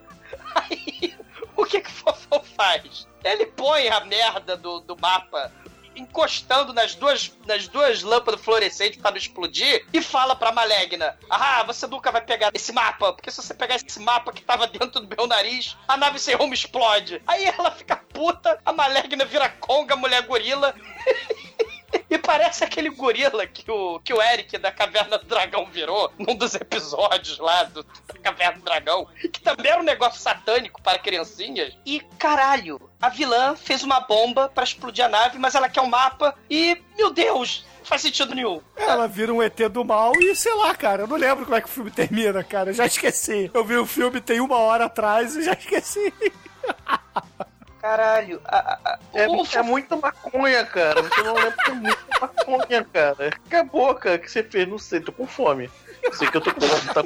Aí (laughs) o que que o Fofão faz? Ele põe a merda do, do mapa encostando nas duas, nas duas lâmpadas fluorescentes pra não explodir e fala pra Malegna: Ah, você nunca vai pegar esse mapa, porque se você pegar esse mapa que tava dentro do meu nariz, a nave sem rumo explode. Aí ela fica puta, a Malegna vira conga, mulher gorila. (laughs) E parece aquele gorila que o, que o Eric da Caverna do Dragão virou num dos episódios lá do, da Caverna do Dragão, que também era um negócio satânico para criancinhas. E caralho, a vilã fez uma bomba para explodir a nave, mas ela quer um mapa e, meu Deus, não faz sentido nenhum. Ela vira um ET do mal e sei lá, cara. Eu não lembro como é que o filme termina, cara. Eu já esqueci. Eu vi o filme tem uma hora atrás e já esqueci. (laughs) Caralho, a, a, É, é muita maconha, cara. Você não lembra que é muita maconha, cara. Acabou, cara. O que você fez? Não sei, tô com fome. Sei que eu tô com tá...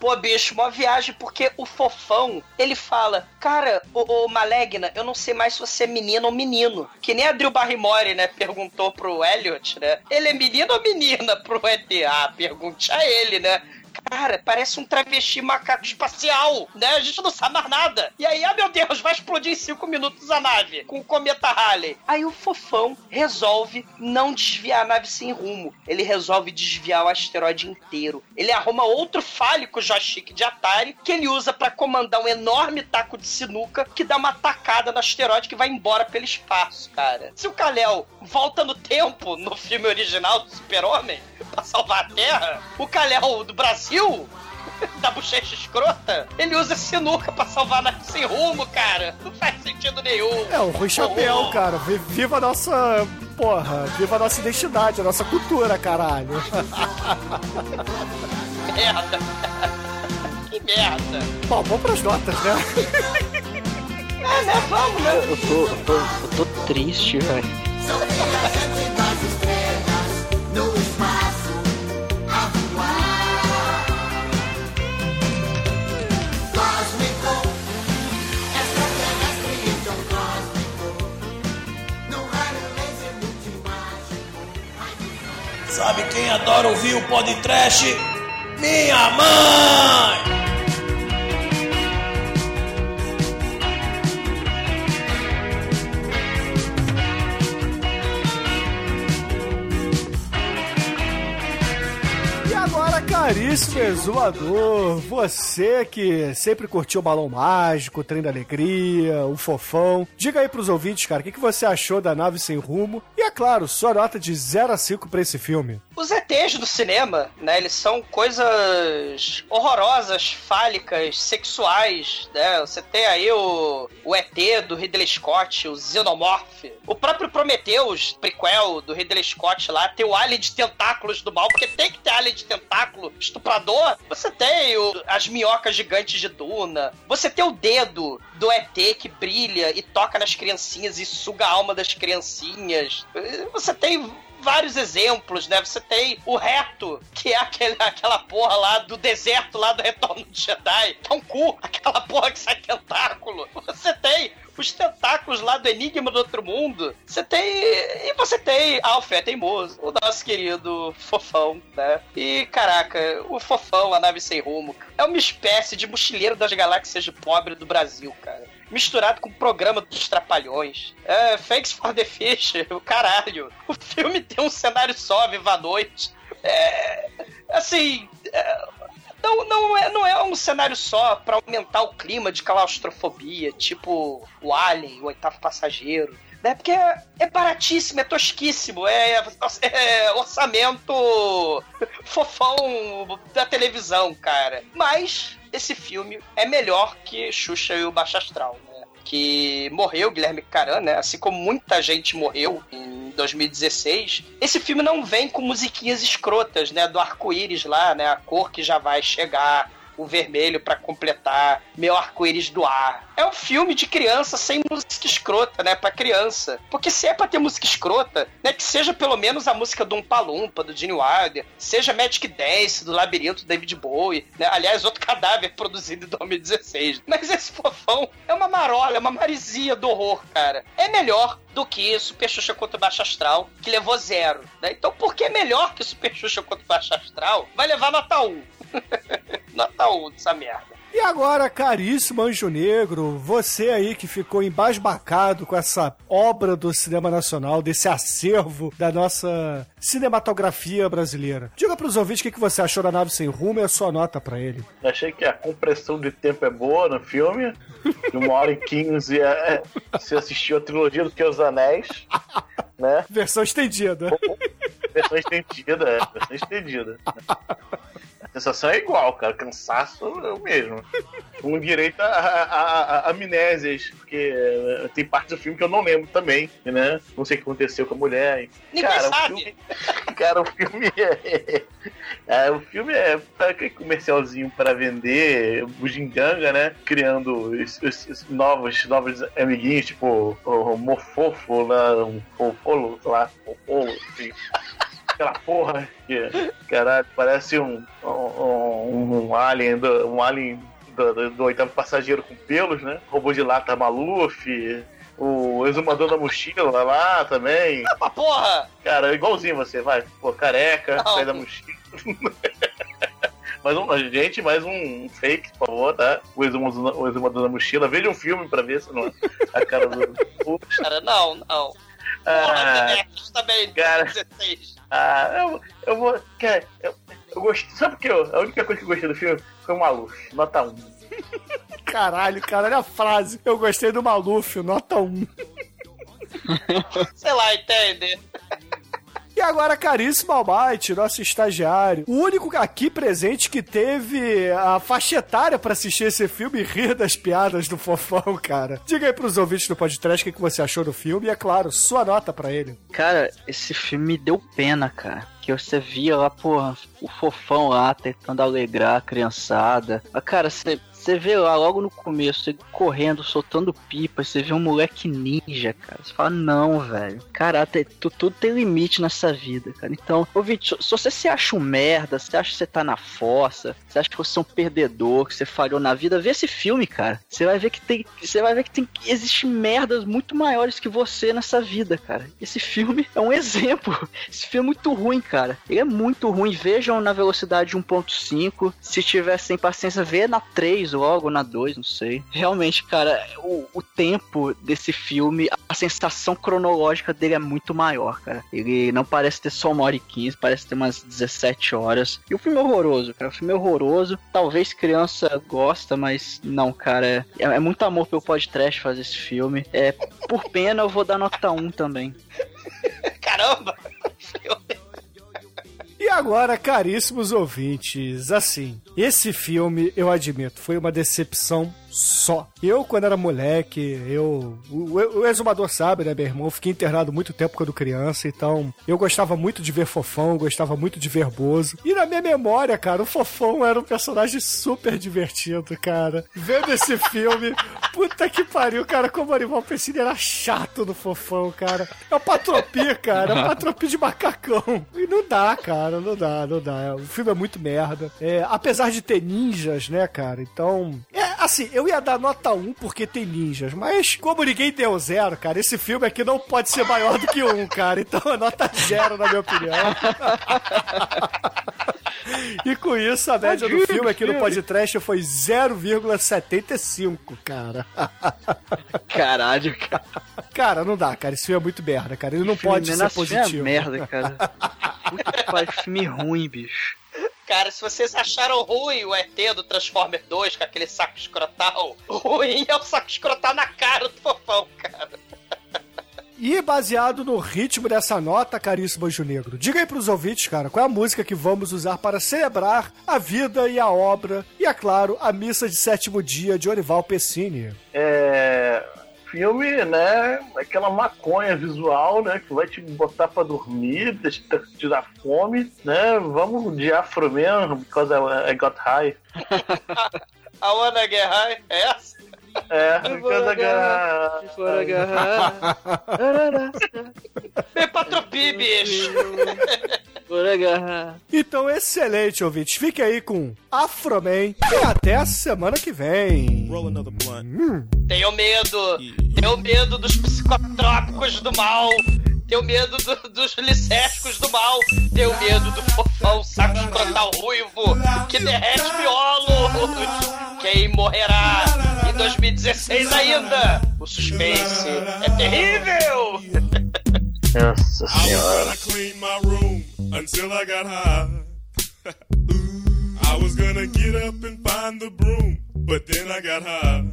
Pô, bicho, uma viagem, porque o fofão, ele fala, cara, ô, ô Malegna, eu não sei mais se você é menino ou menino. Que nem a Drew Barrymore, né, perguntou pro Elliot, né? Ele é menino ou menina pro ET? Ah, pergunte a ele, né? Cara, parece um travesti macaco espacial, né? A gente não sabe mais nada. E aí, ah, meu Deus, vai explodir em cinco minutos a nave com o cometa Halley. Aí o fofão resolve não desviar a nave sem rumo. Ele resolve desviar o asteroide inteiro. Ele arruma outro fálico joystick de Atari que ele usa pra comandar um enorme taco de sinuca que dá uma tacada no asteroide que vai embora pelo espaço, cara. Se o Kal-El volta no tempo no filme original do Super-Homem pra salvar a Terra, o Kal-El do Brasil (laughs) da bochecha escrota, ele usa sinuca pra salvar a nave sem rumo, cara. Não faz sentido nenhum. É, o Rui Chapéu, cara. Vi- Viva a nossa. Porra, viva a nossa identidade, a nossa cultura, caralho. (laughs) Merda. (laughs) que merda. Bom, vamos pras notas, né? É, né? Vamos, né? Eu tô, eu tô, eu tô triste, velho. Sabe quem adora ouvir o podcast? Minha mãe! Caríssimo exumador, você que sempre curtiu o Balão Mágico, o Trem da Alegria, o Fofão, diga aí pros ouvintes, cara, o que, que você achou da Nave Sem Rumo? E é claro, sua nota de 0 a 5 pra esse filme. Os ETs do cinema, né, eles são coisas horrorosas, fálicas, sexuais, né? Você tem aí o, o ET do Ridley Scott, o Xenomorph. O próprio Prometheus, prequel do Ridley Scott lá, tem o alien de tentáculos do mal, porque tem que ter alien de tentáculo estuprador. Você tem o- as minhocas gigantes de Duna. Você tem o dedo do ET que brilha e toca nas criancinhas e suga a alma das criancinhas. Você tem vários exemplos, né? Você tem o reto, que é aquele, aquela porra lá do deserto, lá do Retorno de Jedi, é um cu, aquela porra que sai tentáculo. Você tem os tentáculos lá do Enigma do Outro Mundo. Você tem. E você tem Alf é teimoso, o nosso querido fofão, né? E caraca, o fofão, a nave sem rumo, é uma espécie de mochileiro das galáxias de pobre do Brasil, cara. Misturado com o programa dos Trapalhões. É, Thanks for the Fish, o caralho. O filme tem um cenário só, Viva a Noite. É. Assim. é, não, não, é, não é um cenário só pra aumentar o clima de claustrofobia, tipo o Alien, o oitavo passageiro. Né? Porque é, é baratíssimo, é tosquíssimo, é, é orçamento fofão da televisão, cara. Mas esse filme é melhor que Xuxa e o Baixa Astral, né? Que morreu, Guilherme Caran, né? Assim como muita gente morreu em 2016. Esse filme não vem com musiquinhas escrotas, né? Do arco-íris lá, né? A cor que já vai chegar. O vermelho pra completar, meu arco-íris do ar. É um filme de criança sem música escrota, né? Pra criança. Porque se é pra ter música escrota, né? Que seja pelo menos a música do Umpa Lumpa, do Gene Wilder, seja Magic Dance, do Labirinto, do David Bowie, né? Aliás, outro cadáver (laughs) produzido em 2016. Mas esse fofão é uma marola, é uma marisia do horror, cara. É melhor do que Super Xuxa contra o Baixo Astral, que levou zero. Né? Então, por que melhor que Super Xuxa contra o Baixo Astral vai levar nota 1? (laughs) nota 1 dessa merda. E agora, caríssimo Anjo Negro, você aí que ficou embasbacado com essa obra do cinema nacional, desse acervo da nossa cinematografia brasileira. Diga pros ouvintes o que que você achou da Nave Sem Rumo e a sua nota pra ele. Achei que a compressão de tempo é boa no filme. De uma hora e quinze é, você assistiu a trilogia do Que os Anéis, né? Versão estendida. Versão estendida, é, versão estendida. A sensação é igual, cara. Cansaço é o mesmo. Com direito a, a, a- a amnésias, porque eh, tem parte do filme que eu não lembro também, né? Não sei o que aconteceu com a mulher. Ninguém cara, O sabe. filme, cara, o filme é, é, O filme é tá aquele comercialzinho para vender bugiganga, né? Criando es- es- es- novos, novos amiguinhos, tipo o Mofofo, lá, um Fofolo, sei lá, Fofolo, enfim aquela porra que, caralho, parece um, um, um alien, do, um alien do, do, do oitavo passageiro com pelos, né? Robô de lata Maluf, o exumador da mochila lá também. Uma porra! Cara, igualzinho você, vai, pô, careca, Não. sai da mochila. (laughs) Mais um, gente, mais um fake, por favor, tá? O exumador, o exumador da mochila. Veja um filme pra ver se não a cara do. (laughs) Cara, não, não. Ah. Porra, Demetrius também, Cara. 16. Ah, eu, eu vou. Cara, eu, eu gostei. Sabe por que eu, a única coisa que eu gostei do filme foi o Maluf, nota 1. (laughs) Caralho, cara, olha a frase. Eu gostei do Maluf, nota 1. Sei lá, entende? Agora, caríssimo Almighty, nosso estagiário, o único aqui presente que teve a faixa etária pra assistir esse filme e rir das piadas do fofão, cara. Diga aí pros ouvintes do podcast o que que você achou do filme e, é claro, sua nota pra ele. Cara, esse filme me deu pena, cara. Que você via lá, porra, o fofão lá tentando alegrar a criançada. Cara, você. Você vê lá logo no começo, ele correndo, soltando pipa, você vê um moleque ninja, cara. Você fala, não, velho. Cara, tudo tem limite nessa vida, cara. Então, ouvinte, se- você se acha um merda, você acha que você tá na fossa, você acha que você é um perdedor, que você falhou na vida, vê esse filme, cara. Você vai ver que tem. Você vai ver que tem. Existem merdas muito maiores que você nessa vida, cara. Esse filme é um exemplo. Esse filme é muito ruim, cara. Ele é muito ruim. Vejam na velocidade 1.5. Se tiver sem paciência, vê na 3 logo, na 2, não sei. Realmente, cara, o, o tempo desse filme, a sensação cronológica dele é muito maior, cara. Ele não parece ter só uma hora e 15, parece ter umas 17 horas. E o filme é horroroso, cara. O filme é horroroso. Talvez criança gosta, mas não, cara. É, é muito amor pelo podcast fazer esse filme. É, por pena, eu vou dar nota 1 também. (laughs) Caramba! (laughs) E agora, caríssimos ouvintes, assim, esse filme, eu admito, foi uma decepção só. Eu, quando era moleque, eu. O, o exumador sabe, né, meu irmão? Eu fiquei internado muito tempo quando criança, então eu gostava muito de ver Fofão, gostava muito de ver Bozo. E na minha memória, cara, o Fofão era um personagem super divertido, cara. Vendo esse (laughs) filme, puta que pariu, cara, como o Animal Pensino era chato no Fofão, cara. É o Patropi, cara, é o Patropi de macacão. E não dá, cara, não dá, não dá. O filme é muito merda. É, apesar de ter ninjas, né, cara, então... É, assim, eu ia dar nota 1 porque tem ninjas, mas como ninguém deu zero, cara, esse filme aqui não pode ser maior do que um, cara. Então é nota zero, na minha opinião. (laughs) E com isso, a média do filme aqui no podcast foi 0,75, cara. (laughs) Caralho, cara. Cara, não dá, cara. Esse filme é muito merda, cara. Ele não pode ser é positivo. merda, cara. Puta que pariu, filme ruim, bicho. Cara, se vocês acharam ruim o ET do Transformer 2 com aquele saco escrotal, ruim é o saco escrotal na cara do fofão, cara. E baseado no ritmo dessa nota, caríssimo Anjo Negro, diga aí pros ouvintes, cara, qual é a música que vamos usar para celebrar a vida e a obra e, é claro, a missa de sétimo dia de Orival Pessini. É. Filme, né? Aquela maconha visual, né? Que vai te botar pra dormir, te, te dar fome, né? Vamos de Afro Man, because I, I got high. (laughs) A Wanna Get High é essa? É, because I got Fora agarrar. Vem pra Tropi, bicho. (laughs) Fora agarrar. Então, excelente, ouvintes. Fique aí com Afroman e até a semana que vem. Tenho medo. Tenho medo dos psicotrópicos do mal. Tenho medo do- dos licérgicos do mal. Tenho medo do fofão saco escrotal ruivo que derrete miolos. Quem morrerá em 2016 ainda? O suspense é terrível. Nossa I was senhora. gonna clean my room until I got high. (laughs) I was gonna get up and find the broom, but then I got high.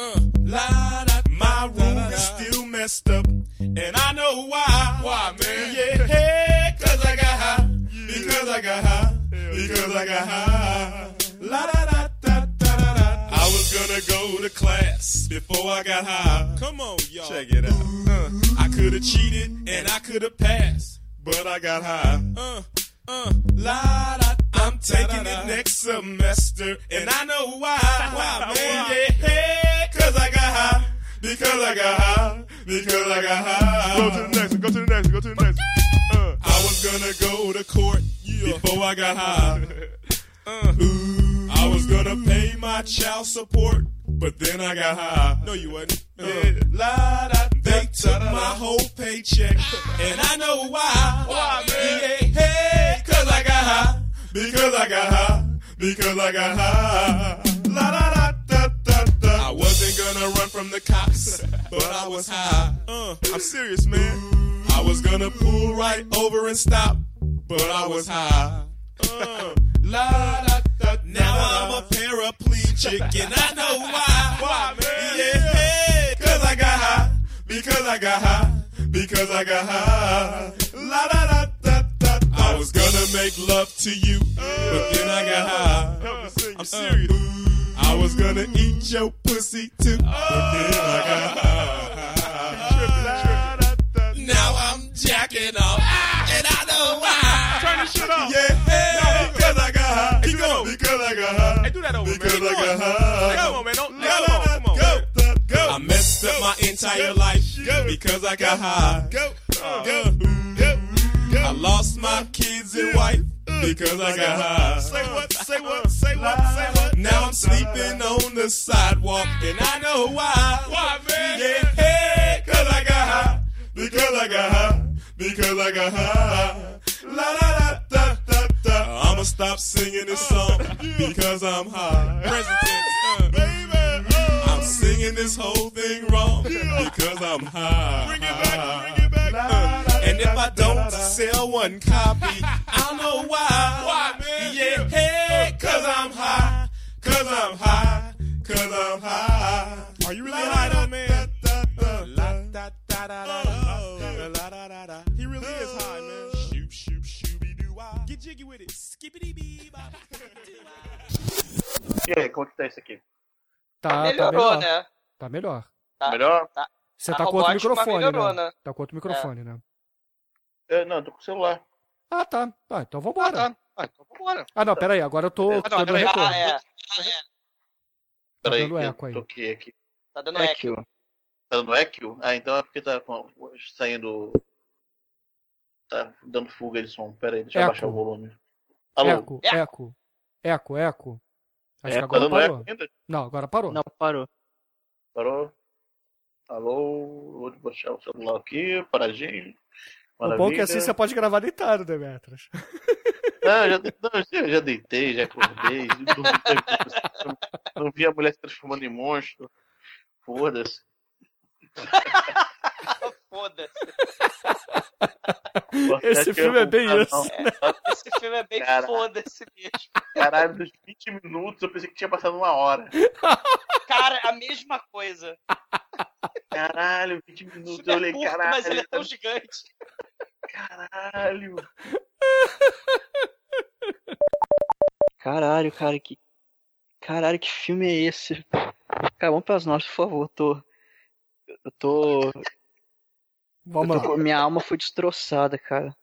Uh, la, da, my room is still messed up, and I know why. Why, man? Yeah, hey, cause I got high. Because I got high. Because I got high. La da da da da da da. I was gonna go to class before I got high. Come on, y'all. Check it out. Uh, I could have cheated and I could have passed, but I got high. Uh, uh, la da. I'm taking it next semester, and I know why. (laughs) Why, man? Yeah, hey, Because I got high. Because I got high. Go to the next one. Go to the next one. Go to the next one. Uh, I was gonna go to court before I got high. Uh, I was gonna pay my child support, but then I got high. No, you wasn't. Yeah. La, da, they took my whole paycheck, and I know why. Why, man? Yeah, hey, cause I got high. Because I got high. Because I got high. La da gonna run from the cops, but I was high. Uh, I'm serious, man. I was gonna pull right over and stop, but I was high. Uh, la da da. Now I'm a paraplegic, and I know why. Why, man? Yeah, hey, cause I got high. Because I got high. Because I got high. La da da da da. I was gonna make love to you, but then I got high. I'm serious. I was gonna eat your pussy too, but then I got high. Now I'm jacking off, ah! and I know why. Turn this shit off. Yeah, hey, because I got high. Keep going. Because I got high. Hey, do that over, because I got high. Come on, man. Don't, come on, come on. Go, go. I messed up my entire life because I got high. Go, uh, go, go, go. I lost my kids and wife because I got high. Say uh-huh. what? Say what? Say what? Say what? Now I'm sleeping on the sidewalk and I know why. Why, man? Yeah, hey, cause I got high. Because I got high. Because I got high. La da da da da da. I'ma stop singing this uh, song because I'm high. Present tense, uh, baby. Uh. I'm singing this whole thing wrong because I'm high. Bring it back, bring it back. And if I don't sell one copy, I'll know why. Why, man? Yeah, hey, cause I'm high. Cause I'm high. Cause I'm high. Are you really high though, man? He really is high, man. Shoop, shoop, shooby doo Get jiggy with it. Skippity bee bop. E aí, tá isso aqui? Tá, tá melhorou, tá melhor. né? Tá melhor. Tá melhor? Tá. Você tá, tá com outro microfone, né? né? Tá com outro microfone, né? Eu, não, tô com o celular. Ah, tá. Ah, então vambora. tá. Ah, então vambora. Ah, não, peraí, agora eu tô, Ah, tô não, dando retorno. Ah, é. Tá Peraí, dando que eco eu aí. toquei aqui. Tá dando É eco. que Tá dando eco? Ah, então é porque tá saindo. Tá dando fuga de som. Peraí, deixa eu Eco. abaixar o volume. Alô? Eco, eco, eco, eco. Acho que É, tá agora dando parou. eco ainda? Não, agora parou. Não, parou. Parou? Alô? Vou baixar o celular aqui, paradinho. O bom é que assim você pode gravar deitado, Demetras. (laughs) Não, eu já, não, eu já deitei, já acordei. não, não vi a mulher se transformando em monstro. Foda-se. (laughs) Foda-se. Esse filme é bem isso. Esse filme é bem foda-se mesmo. Caralho, dos 20 minutos eu pensei que tinha passado uma hora. Cara, a mesma coisa. Caralho, 20 minutos. Eu é olhei, é caralho. Mas ele é tá tão gigante. Caralho. Caralho, cara, que. Caralho, que filme é esse? Cara, vamos pras nossas, por favor. Tô. Eu tô. Vamos eu tô... Minha alma foi destroçada, cara.